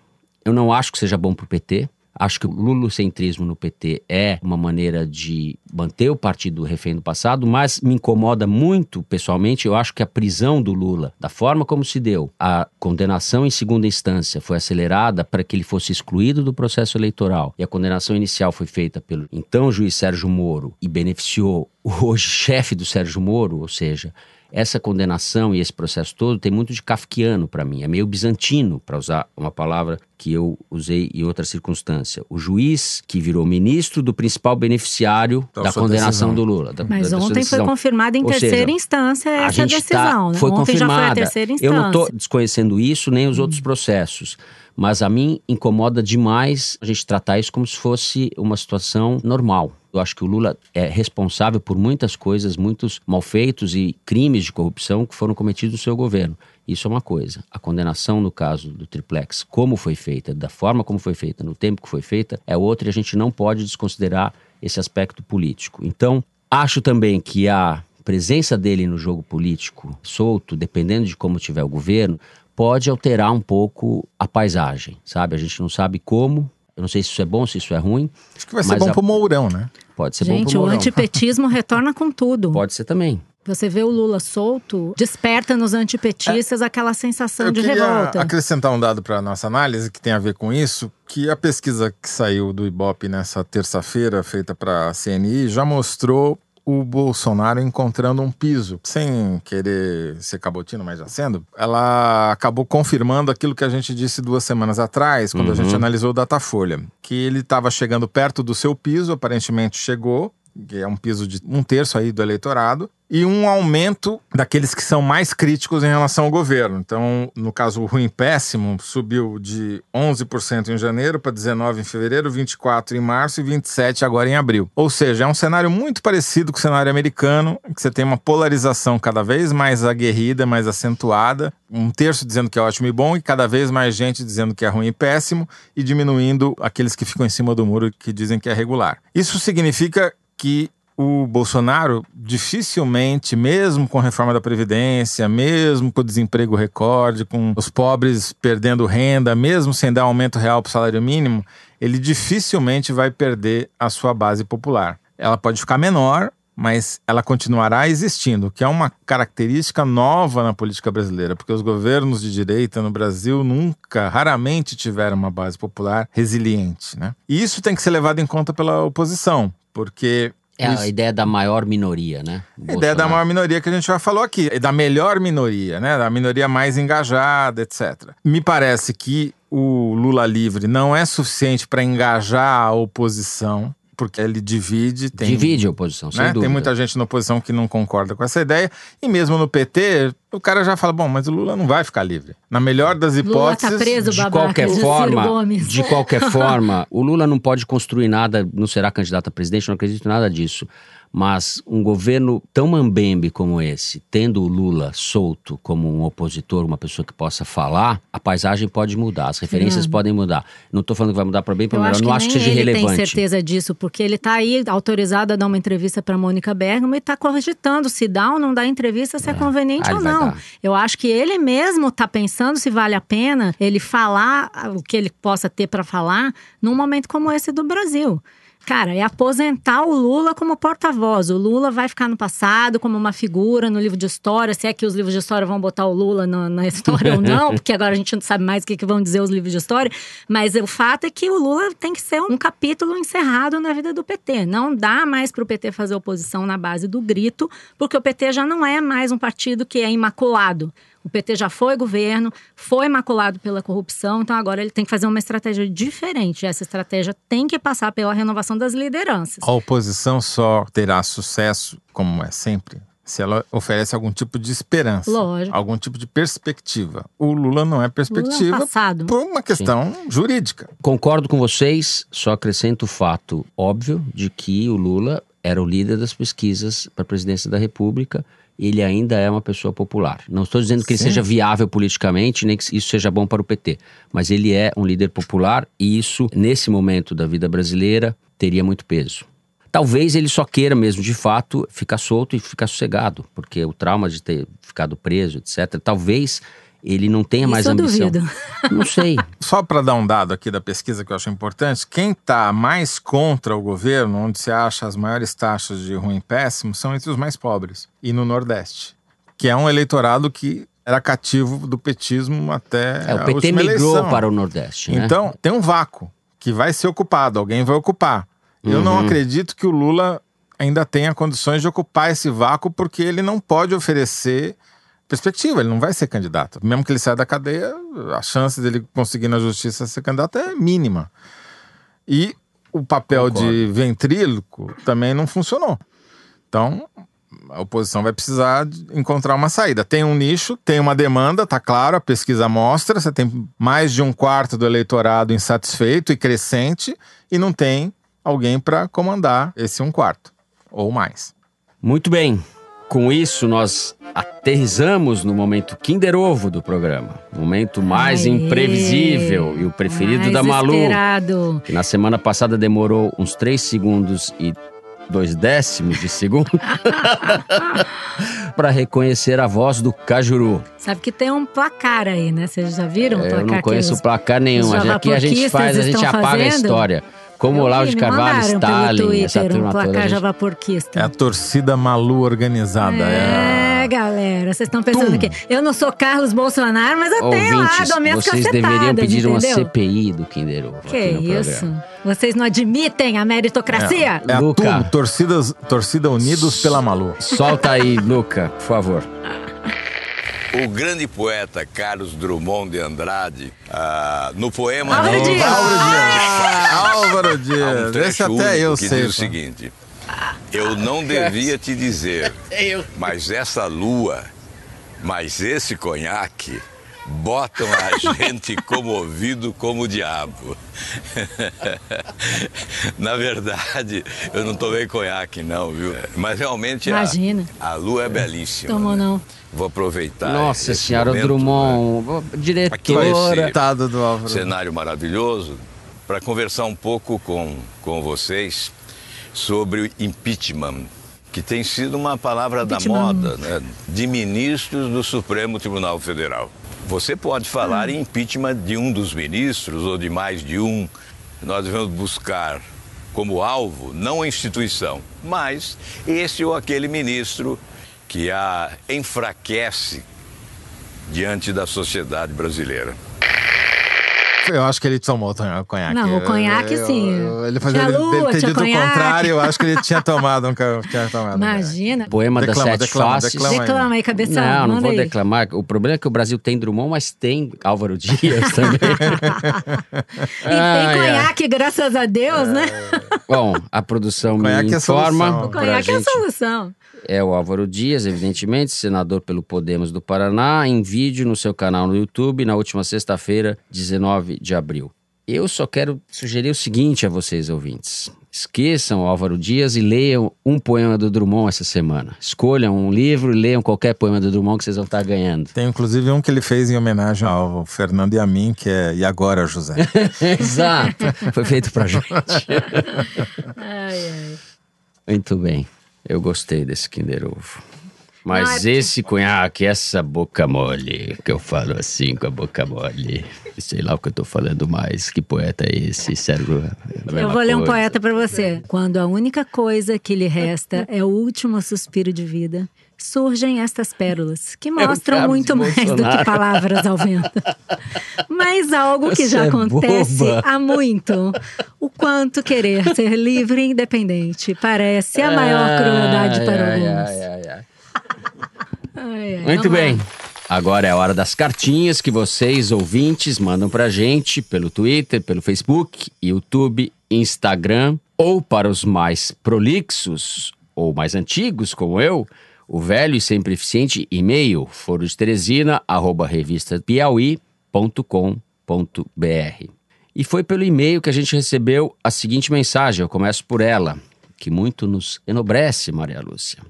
eu não acho que seja bom para o PT. Acho que o lulocentrismo no PT é uma maneira de manter o partido refém do passado, mas me incomoda muito, pessoalmente, eu acho que a prisão do Lula, da forma como se deu, a condenação em segunda instância foi acelerada para que ele fosse excluído do processo eleitoral e a condenação inicial foi feita pelo então juiz Sérgio Moro e beneficiou o hoje chefe do Sérgio Moro, ou seja, essa condenação e esse processo todo tem muito de kafkiano para mim, é meio bizantino, para usar uma palavra que eu usei em outra circunstância. O juiz que virou ministro do principal beneficiário da, da condenação decisão. do Lula. Da, Mas da, ontem foi confirmada em Ou terceira seja, instância essa tá decisão, tá, né? Foi ontem confirmada. já foi a terceira instância. Eu não estou desconhecendo isso nem os hum. outros processos. Mas a mim incomoda demais a gente tratar isso como se fosse uma situação normal. Eu acho que o Lula é responsável por muitas coisas, muitos malfeitos e crimes de corrupção que foram cometidos no seu governo. Isso é uma coisa. A condenação no caso do triplex, como foi feita, da forma como foi feita, no tempo que foi feita, é outra e a gente não pode desconsiderar esse aspecto político. Então, acho também que a presença dele no jogo político, solto, dependendo de como tiver o governo, pode alterar um pouco a paisagem, sabe? A gente não sabe como, eu não sei se isso é bom, se isso é ruim. Acho que vai ser bom a... pro Mourão, né? Pode ser Gente, bom pro o antipetismo retorna com tudo. Pode ser também. Você vê o Lula solto, desperta nos antipetistas é, aquela sensação de revolta. acrescentar um dado para nossa análise que tem a ver com isso, que a pesquisa que saiu do Ibope nessa terça-feira, feita para a CNI, já mostrou o Bolsonaro encontrando um piso, sem querer ser cabotino, mas já sendo, ela acabou confirmando aquilo que a gente disse duas semanas atrás, quando uhum. a gente uhum. analisou o Datafolha, que ele estava chegando perto do seu piso, aparentemente chegou, que é um piso de um terço aí do eleitorado, e um aumento daqueles que são mais críticos em relação ao governo. Então, no caso, o ruim péssimo subiu de 11% em janeiro para 19% em fevereiro, 24% em março e 27% agora em abril. Ou seja, é um cenário muito parecido com o cenário americano, que você tem uma polarização cada vez mais aguerrida, mais acentuada, um terço dizendo que é ótimo e bom, e cada vez mais gente dizendo que é ruim e péssimo, e diminuindo aqueles que ficam em cima do muro que dizem que é regular. Isso significa que o Bolsonaro dificilmente, mesmo com a reforma da Previdência, mesmo com o desemprego recorde, com os pobres perdendo renda, mesmo sem dar aumento real para o salário mínimo, ele dificilmente vai perder a sua base popular. Ela pode ficar menor, mas ela continuará existindo, que é uma característica nova na política brasileira, porque os governos de direita no Brasil nunca, raramente tiveram uma base popular resiliente. Né? E isso tem que ser levado em conta pela oposição, porque é a ideia da maior minoria, né? A ideia da maior minoria que a gente já falou aqui, da melhor minoria, né? Da minoria mais engajada, etc. Me parece que o Lula livre não é suficiente para engajar a oposição porque ele divide. Tem, divide a oposição, sem né? dúvida. Tem muita gente na oposição que não concorda com essa ideia. E mesmo no PT, o cara já fala: bom, mas o Lula não vai ficar livre. Na melhor das hipóteses. Lula tá preso, de qualquer forma, de qualquer forma, o Lula não pode construir nada, não será candidato a presidente, não acredito em nada disso. Mas um governo tão mambembe como esse, tendo o Lula solto como um opositor, uma pessoa que possa falar, a paisagem pode mudar, as referências podem mudar. Não estou falando que vai mudar para bem, para melhor, não acho que seja ele relevante. tem certeza disso, porque ele está aí autorizado a dar uma entrevista para Mônica Bergamo e está cogitando se dá ou não dá entrevista, se é, é conveniente ou não. Eu acho que ele mesmo está pensando se vale a pena ele falar o que ele possa ter para falar num momento como esse do Brasil. Cara, é aposentar o Lula como porta-voz. O Lula vai ficar no passado como uma figura no livro de história, se é que os livros de história vão botar o Lula na, na história ou não, porque agora a gente não sabe mais o que, que vão dizer os livros de história. Mas o fato é que o Lula tem que ser um capítulo encerrado na vida do PT. Não dá mais para o PT fazer oposição na base do grito, porque o PT já não é mais um partido que é imaculado. O PT já foi governo, foi maculado pela corrupção, então agora ele tem que fazer uma estratégia diferente. Essa estratégia tem que passar pela renovação das lideranças. A oposição só terá sucesso, como é sempre, se ela oferece algum tipo de esperança, Lógico. algum tipo de perspectiva. O Lula não é perspectiva Lula é por uma questão Sim. jurídica. Concordo com vocês, só acrescento o fato óbvio de que o Lula era o líder das pesquisas para a presidência da República ele ainda é uma pessoa popular. Não estou dizendo que Sim. ele seja viável politicamente, nem que isso seja bom para o PT, mas ele é um líder popular e isso, nesse momento da vida brasileira, teria muito peso. Talvez ele só queira mesmo, de fato, ficar solto e ficar sossegado, porque o trauma de ter ficado preso, etc., talvez ele não tenha mais Isso eu ambição. duvido. Não sei. Só para dar um dado aqui da pesquisa que eu acho importante, quem está mais contra o governo, onde se acha as maiores taxas de ruim e péssimo, são entre os mais pobres e no Nordeste, que é um eleitorado que era cativo do petismo até É, o a PT última migrou eleição. para o Nordeste, né? Então, tem um vácuo que vai ser ocupado, alguém vai ocupar. Eu não Uhum. acredito que o Lula ainda tenha condições de ocupar esse vácuo, porque ele não pode oferecer perspectiva, ele não vai ser candidato. Mesmo que ele saia da cadeia, a chance dele conseguir na justiça ser candidato é mínima. E o papel de ventríloco também não funcionou. Então, a oposição vai precisar encontrar uma saída. Tem um nicho, tem uma demanda, tá claro, a pesquisa mostra, você tem mais de um quarto do eleitorado insatisfeito e crescente, e não tem alguém para comandar esse um quarto, ou mais. Muito bem. Com isso, nós aterrizamos no momento Kinder Ovo do programa. Momento mais Aê. imprevisível e o preferido da Malu. esperado. Que na semana passada demorou uns 3 segundos e dois décimos de segundo para reconhecer a voz do Cajuru. Sabe que tem um placar aí, né? Vocês já viram o É, Eu não conheço os- placar nenhum. Aqui a gente faz, a gente apaga a fazendo? história. Como Olavo de Carvalho, Stalin, pelo essa Twitter, turma um toda. a placar gente- javaporquista. É a torcida Malu organizada. É. É, galera, vocês estão pensando que eu não sou Carlos Bolsonaro, mas eu tenho lá, Ouvintes, dou minhas vocês deveriam pedir uma entendeu? CPI do Kinder Ovo Que aqui no isso? programa. Vocês não admitem a meritocracia? É a Luca. turma, torcidas, torcida Unidos pela Malu. Solta aí, Luca, por favor. O grande poeta Carlos Drummond de Andrade, ah, no poema Álvaro Dias. Álvaro há um Dias, trecho esse até eu que sei. diz o seguinte: Eu não devia te dizer, mas essa lua, mas esse conhaque botam a gente comovido como o diabo. Na verdade, eu não tomei conhaque não, viu? Mas realmente a- Imagina. A, lua é belíssima. Tomou né? não. Vou aproveitar. Nossa esse senhora, momento, Drummond, vai diretora. do Álvaro. cenário maravilhoso para conversar um pouco com, com vocês sobre o impeachment, que tem sido uma palavra da moda, né? de ministros do Supremo Tribunal Federal. Você pode falar em impeachment de um dos ministros ou de mais de um. Nós devemos buscar como alvo não a instituição, mas esse ou aquele ministro que a enfraquece diante da sociedade brasileira. Eu acho que ele tomou o conhaque. Não, o conhaque, Eu- sim. eu- ele fazia ele, lua, ele ter tinha dito o contrário, eu acho que ele tinha tomado um tinha tomado um. Imagina. Poema das Declama, Sete declama, Faces. declama. Declama aí, cabeção. Não, não vou aí. declamar. O problema é que o Brasil tem Drummond, mas tem Álvaro Dias também. E tem Ai, ai. conhaque, graças a Deus, né? Bom, a produção me Conhaque é a informa. solução. pra Conhaque é a solução. É o Álvaro Dias, evidentemente, senador pelo Podemos do Paraná, em vídeo no seu canal no YouTube na última sexta-feira, 19 de abril. Eu só quero sugerir o seguinte a vocês, ouvintes. Esqueçam o Álvaro Dias e leiam um poema do Drummond essa semana. Escolham um livro e leiam qualquer poema do Drummond que vocês vão estar ganhando. Tem inclusive um que ele fez em homenagem ao Fernando e a mim, que é E Agora, José? Exato. Foi feito pra gente. Ai, ai. Muito bem. Eu gostei desse Kinder Ovo. Não, é Mas porque- esse cunhaque, essa boca mole, que eu falo assim com a boca mole. Sei lá o que eu tô falando mais. Que poeta é esse? Sérgio? é Eu vou ler um coisa. poeta pra você. Quando a única coisa que lhe resta é o último suspiro de vida, surgem estas pérolas, que mostram Carlos muito mais do que palavras ao vento. Mas algo que Você já é acontece boba. há muito. O quanto querer ser livre e independente parece a maior crueldade Ai, para alguns. Muito bem. Agora é a hora das cartinhas que vocês, ouvintes, mandam pra gente pelo Twitter, pelo Facebook, YouTube, Instagram ou para os mais prolixos ou mais antigos, como eu, o velho e sempre eficiente e-mail foro de. E foi pelo e-mail que a gente recebeu a seguinte mensagem, eu começo por ela, que muito nos enobrece, Maria Lúcia.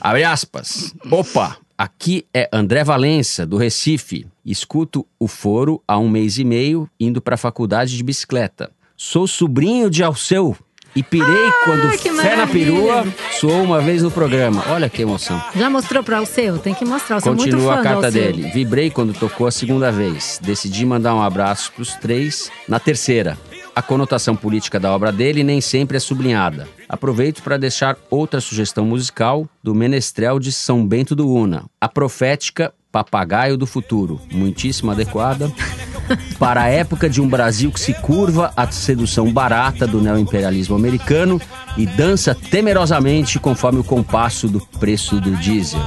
Abre aspas. Opa, aqui é André Valença, do Recife. Escuto o foro há um mês e meio, indo para a faculdade de bicicleta. Sou sobrinho de Alceu. E pirei quando que Fé na. Perua soou uma vez no programa. Olha que emoção. Já mostrou para o seu? Tem que mostrar. Eu sou muito Continua fã a carta dele. Vibrei quando tocou a segunda vez. Decidi mandar um abraço pros três na terceira. A conotação política da obra dele nem sempre é sublinhada. Aproveito para deixar outra sugestão musical do Menestrel de São Bento do Una, a profética Papagaio do Futuro, muitíssimo adequada para a época de um Brasil que se curva à sedução barata do neoimperialismo americano e dança temerosamente conforme o compasso do preço do diesel.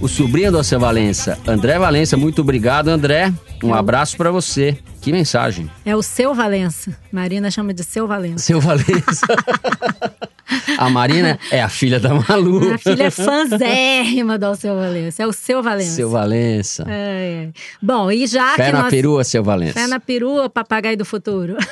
O sobrinho do Alceu Valença, André Valença, muito obrigado, André. Um abraço para você. Que mensagem. É o seu Valença. Marina chama de seu Valença. Seu Valença. A Marina é a filha da Malu. Minha filha é fãzérrima do Alceu Valença. É o seu Valença. Seu Valença. É, é. Bom, e já Fé que na nós... perua, seu Valença. Fé na perua, papagaio do futuro.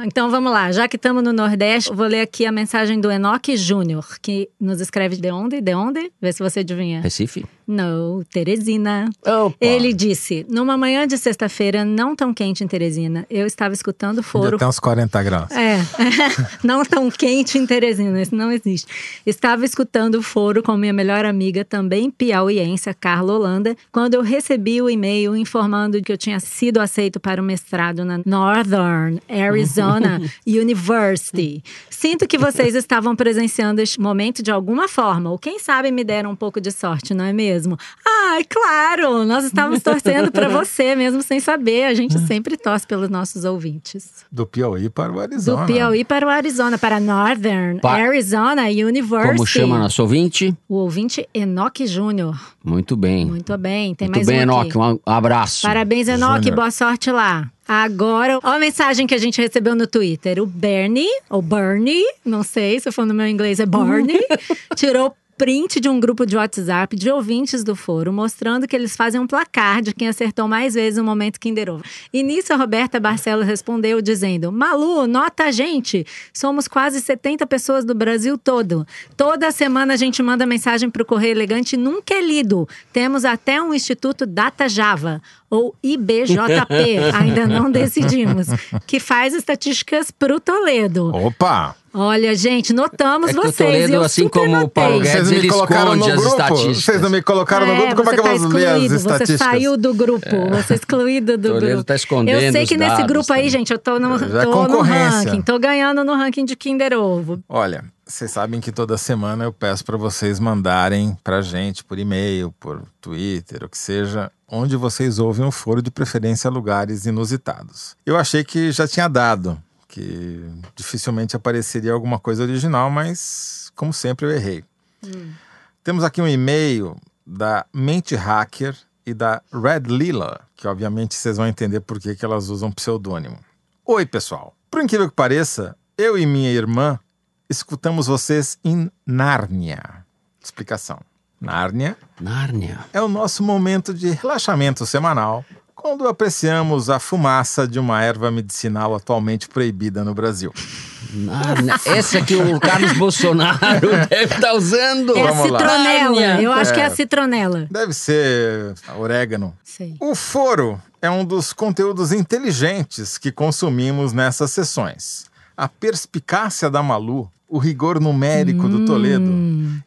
Então vamos lá, já que estamos no Nordeste, eu vou ler aqui a mensagem do Enoque Júnior, que nos escreve de onde? De onde? Vê se você adivinha. Recife? Não, Teresina. Opa. Ele disse: numa manhã de sexta-feira, não tão quente em Teresina, eu estava escutando foro. tem uns 40 graus. É, não tão quente em Teresina, isso não existe. Estava escutando o foro com minha melhor amiga, também piauiense, Carla Holanda, quando eu recebi o e-mail informando que eu tinha sido aceito para o mestrado na Northern Arizona University. Sinto que vocês estavam presenciando este momento de alguma forma, ou quem sabe me deram um pouco de sorte, não é mesmo? Ai, claro! Nós estávamos torcendo para você, mesmo sem saber. A gente sempre torce pelos nossos ouvintes. Do Piauí para o Do Arizona. Piauí para o Arizona, para Northern Pa- Arizona University. Como chama nosso ouvinte? O ouvinte Enoque Júnior. Muito bem. Muito bem, tem Muito mais bem, um Enoque. Um abraço. Parabéns, Enoque. Boa sorte lá. Agora, ó a mensagem que a gente recebeu no Twitter. O Bernie, ou Bernie, não sei se for no meu inglês é Barney, tirou print de um grupo de WhatsApp de ouvintes do foro, mostrando que eles fazem um placar de quem acertou mais vezes no momento Kinder Ovo. E nisso a Roberta Barcelos respondeu dizendo: Malu, nota a gente! Somos quase 70 pessoas do Brasil todo. Toda semana a gente manda mensagem para o Correio Elegante e nunca é lido. Temos até um Instituto Data Java, ou IBJP, ainda não decidimos, que faz estatísticas para o Toledo. Opa! Olha, gente, notamos É vocês. Toledo, eu assim como o Paulo notei. Guedes, Vocês me colocaram no as grupo? Vocês não me colocaram no grupo? Como é que eu você vou tá ler as excluído, Você estatísticas? saiu do grupo, você é excluído do Toledo grupo. tá escondendo Eu sei que os nesse grupo aí, também. gente, eu tô no, Já é tô no ranking, tô ganhando no ranking de Kinder Ovo. Olha, vocês sabem que toda semana eu peço para vocês mandarem pra gente por e-mail, por Twitter, o que seja, onde vocês ouvem o foro de preferência a lugares inusitados. Eu achei que já tinha dado, que dificilmente apareceria alguma coisa original, mas como sempre eu errei. Temos aqui um e-mail da Mente Hacker e da Red Lila, que obviamente vocês vão entender por que, que elas usam pseudônimo. Oi, pessoal. Por incrível que pareça, eu e minha irmã escutamos vocês em Nárnia. Explicação. Nárnia Nárnia. é o nosso momento de relaxamento semanal, quando apreciamos a fumaça de uma erva medicinal atualmente proibida no Brasil. Nárnia. Essa que o Carlos Bolsonaro deve estar usando. É a Vamos lá. citronela. Nárnia. Eu acho que é a É. citronela. Deve ser orégano. Sei. O foro é um dos conteúdos inteligentes que consumimos nessas sessões. A perspicácia da Malu, o rigor numérico do Toledo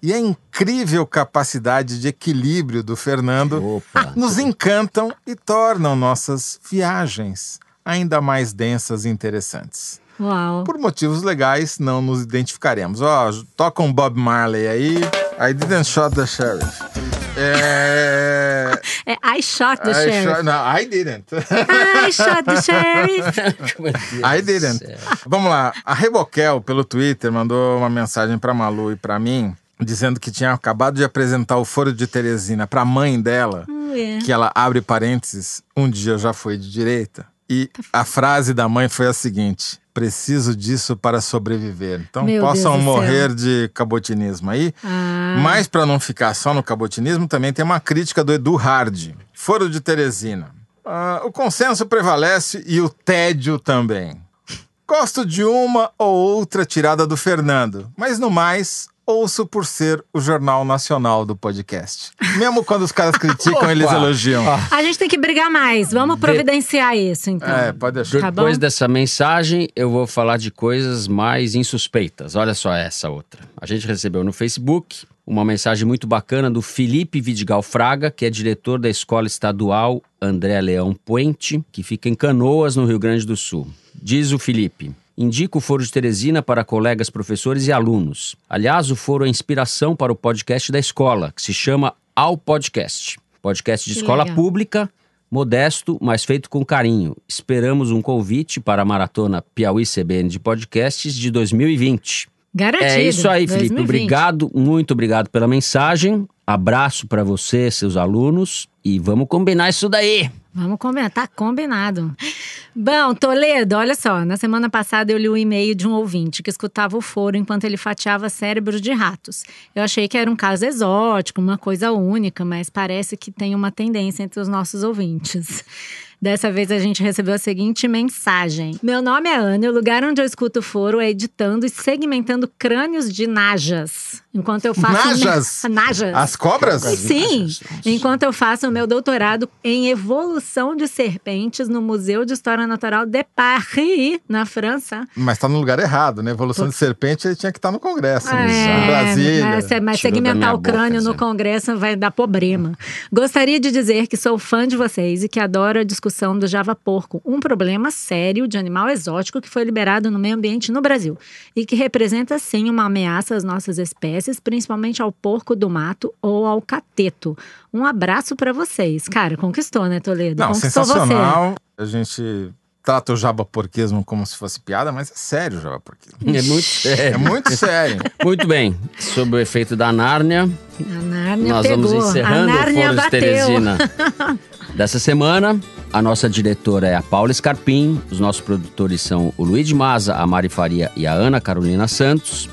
e a incrível capacidade de equilíbrio do Fernando Opa. nos encantam e tornam nossas viagens ainda mais densas e interessantes. Uau. Por motivos legais, não nos identificaremos. Ó, toca um Bob Marley aí. I didn't shot the sheriff. É... É I shot the I sheriff. shot- Não, I didn't. I shot the sheriff. Deus I didn't. Vamos lá. A Reboquel, pelo Twitter, mandou uma mensagem pra Malu e pra mim, dizendo que tinha acabado de apresentar o Foro de Teresina pra mãe dela, é. que ela abre parênteses, um dia já foi de direita. E a frase da mãe foi a seguinte: preciso disso para sobreviver. Então Meu possam céu. morrer de cabotinismo aí. Ah. Mas para não ficar só no cabotinismo, também tem uma crítica do Edu Hard, Foro de Teresina. Ah, o consenso prevalece e o tédio também. Gosto de uma ou outra tirada do Fernando, mas no mais, ouço por ser o jornal nacional do podcast. Mesmo quando os caras criticam, eles elogiam. A gente tem que brigar mais. Vamos providenciar isso, então. É, pode deixar. Tá bom? Depois dessa mensagem, eu vou falar de coisas mais insuspeitas. Olha só essa outra. A gente recebeu no Facebook uma mensagem muito bacana do Felipe Vidigal Fraga, que é diretor da Escola Estadual André Leão Puente, que fica em Canoas, no Rio Grande do Sul. Diz o Felipe. Indico o Foro de Teresina para colegas professores e alunos. Aliás, o foro é inspiração para o podcast da escola, que se chama Ao Podcast. Podcast de Que escola legal. pública, modesto, mas feito com carinho. Esperamos um convite para a maratona Piauí CBN de podcasts de 2020. Garantido. É isso aí, Felipe. 2020. Obrigado, muito obrigado pela mensagem. Abraço para você, seus alunos, e vamos combinar isso daí. Vamos combinar, tá combinado. Bom, Toledo, olha só. Na semana passada eu li o e-mail de um ouvinte que escutava o foro enquanto ele fatiava cérebros de ratos. Eu achei que era um caso exótico, uma coisa única, mas parece que tem uma tendência entre os nossos ouvintes. Dessa vez a gente recebeu a seguinte mensagem: Meu nome é Ana e o lugar onde eu escuto o foro é editando e segmentando crânios de najas. Enquanto eu faço. Najas? Najas. As cobras? Sim, enquanto eu faço o meu doutorado em evolução de serpentes no Museu de História Natural de Paris, na França. Mas tá no lugar errado, né? Evolução de serpente ele tinha que estar no Congresso. né? É, Em Brasília. Mas, mas Tirou da segmentar o boca, crânio no Zé. Congresso vai dar problema. Gostaria de dizer que sou fã de vocês e que adoro a discussão do Java Porco, um problema sério de animal exótico que foi liberado no meio ambiente no Brasil e que representa sim uma ameaça às nossas espécies, principalmente ao porco do mato ou ao cateto. Um abraço pra vocês. Cara, conquistou, né, Toledo? Não, conquistou sensacional. A gente trata o jabaporquismo como se fosse piada, mas é sério o jabaporquismo. É muito É sério. muito sério. Muito bem. Sob o efeito da Nárnia, você. A Nárnia nós pegou. vamos a encerrando o Nárnia Foro de bateu. Teresina dessa semana. A nossa diretora é a Paula Scarpim. Os nossos produtores são o Luiz de Maza, a Mari Faria e a Ana Carolina Santos.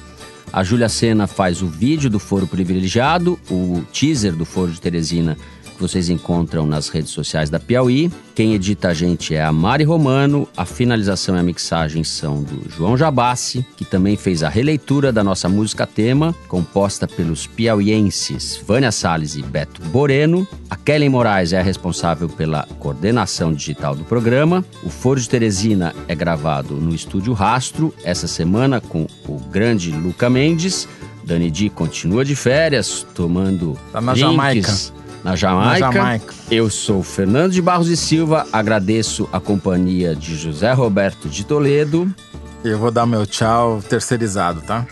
A Júlia Sena faz o vídeo do Foro Privilegiado, o teaser do Foro de Teresina, que vocês encontram nas redes sociais da Piauí. Quem edita a gente é a Mari Romano. A finalização e a mixagem são do João Jabassi, que também fez a releitura da nossa música tema, composta pelos piauienses Vânia Salles e Beto Boreno. A Kellen Moraes é a responsável pela coordenação digital do programa. O Foro de Teresina é gravado no Estúdio Rastro, essa semana com o grande Luca Mendes. Dani Di continua de férias, tomando Tá na drinks Jamaica. Na Jamaica. Na Jamaica. Eu sou Fernando de Barros e Silva, agradeço a companhia de José Roberto de Toledo. Eu vou dar meu tchau terceirizado, tá?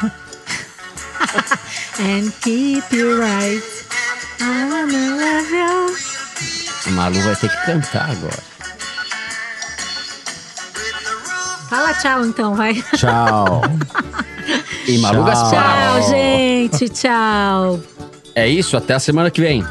And keep you right. I wanna love you. Malu vai ter que cantar agora. Fala tchau então, vai. Tchau. E Malu Tchau. Gaspar. Tchau, gente. Tchau. É isso, até a semana que vem.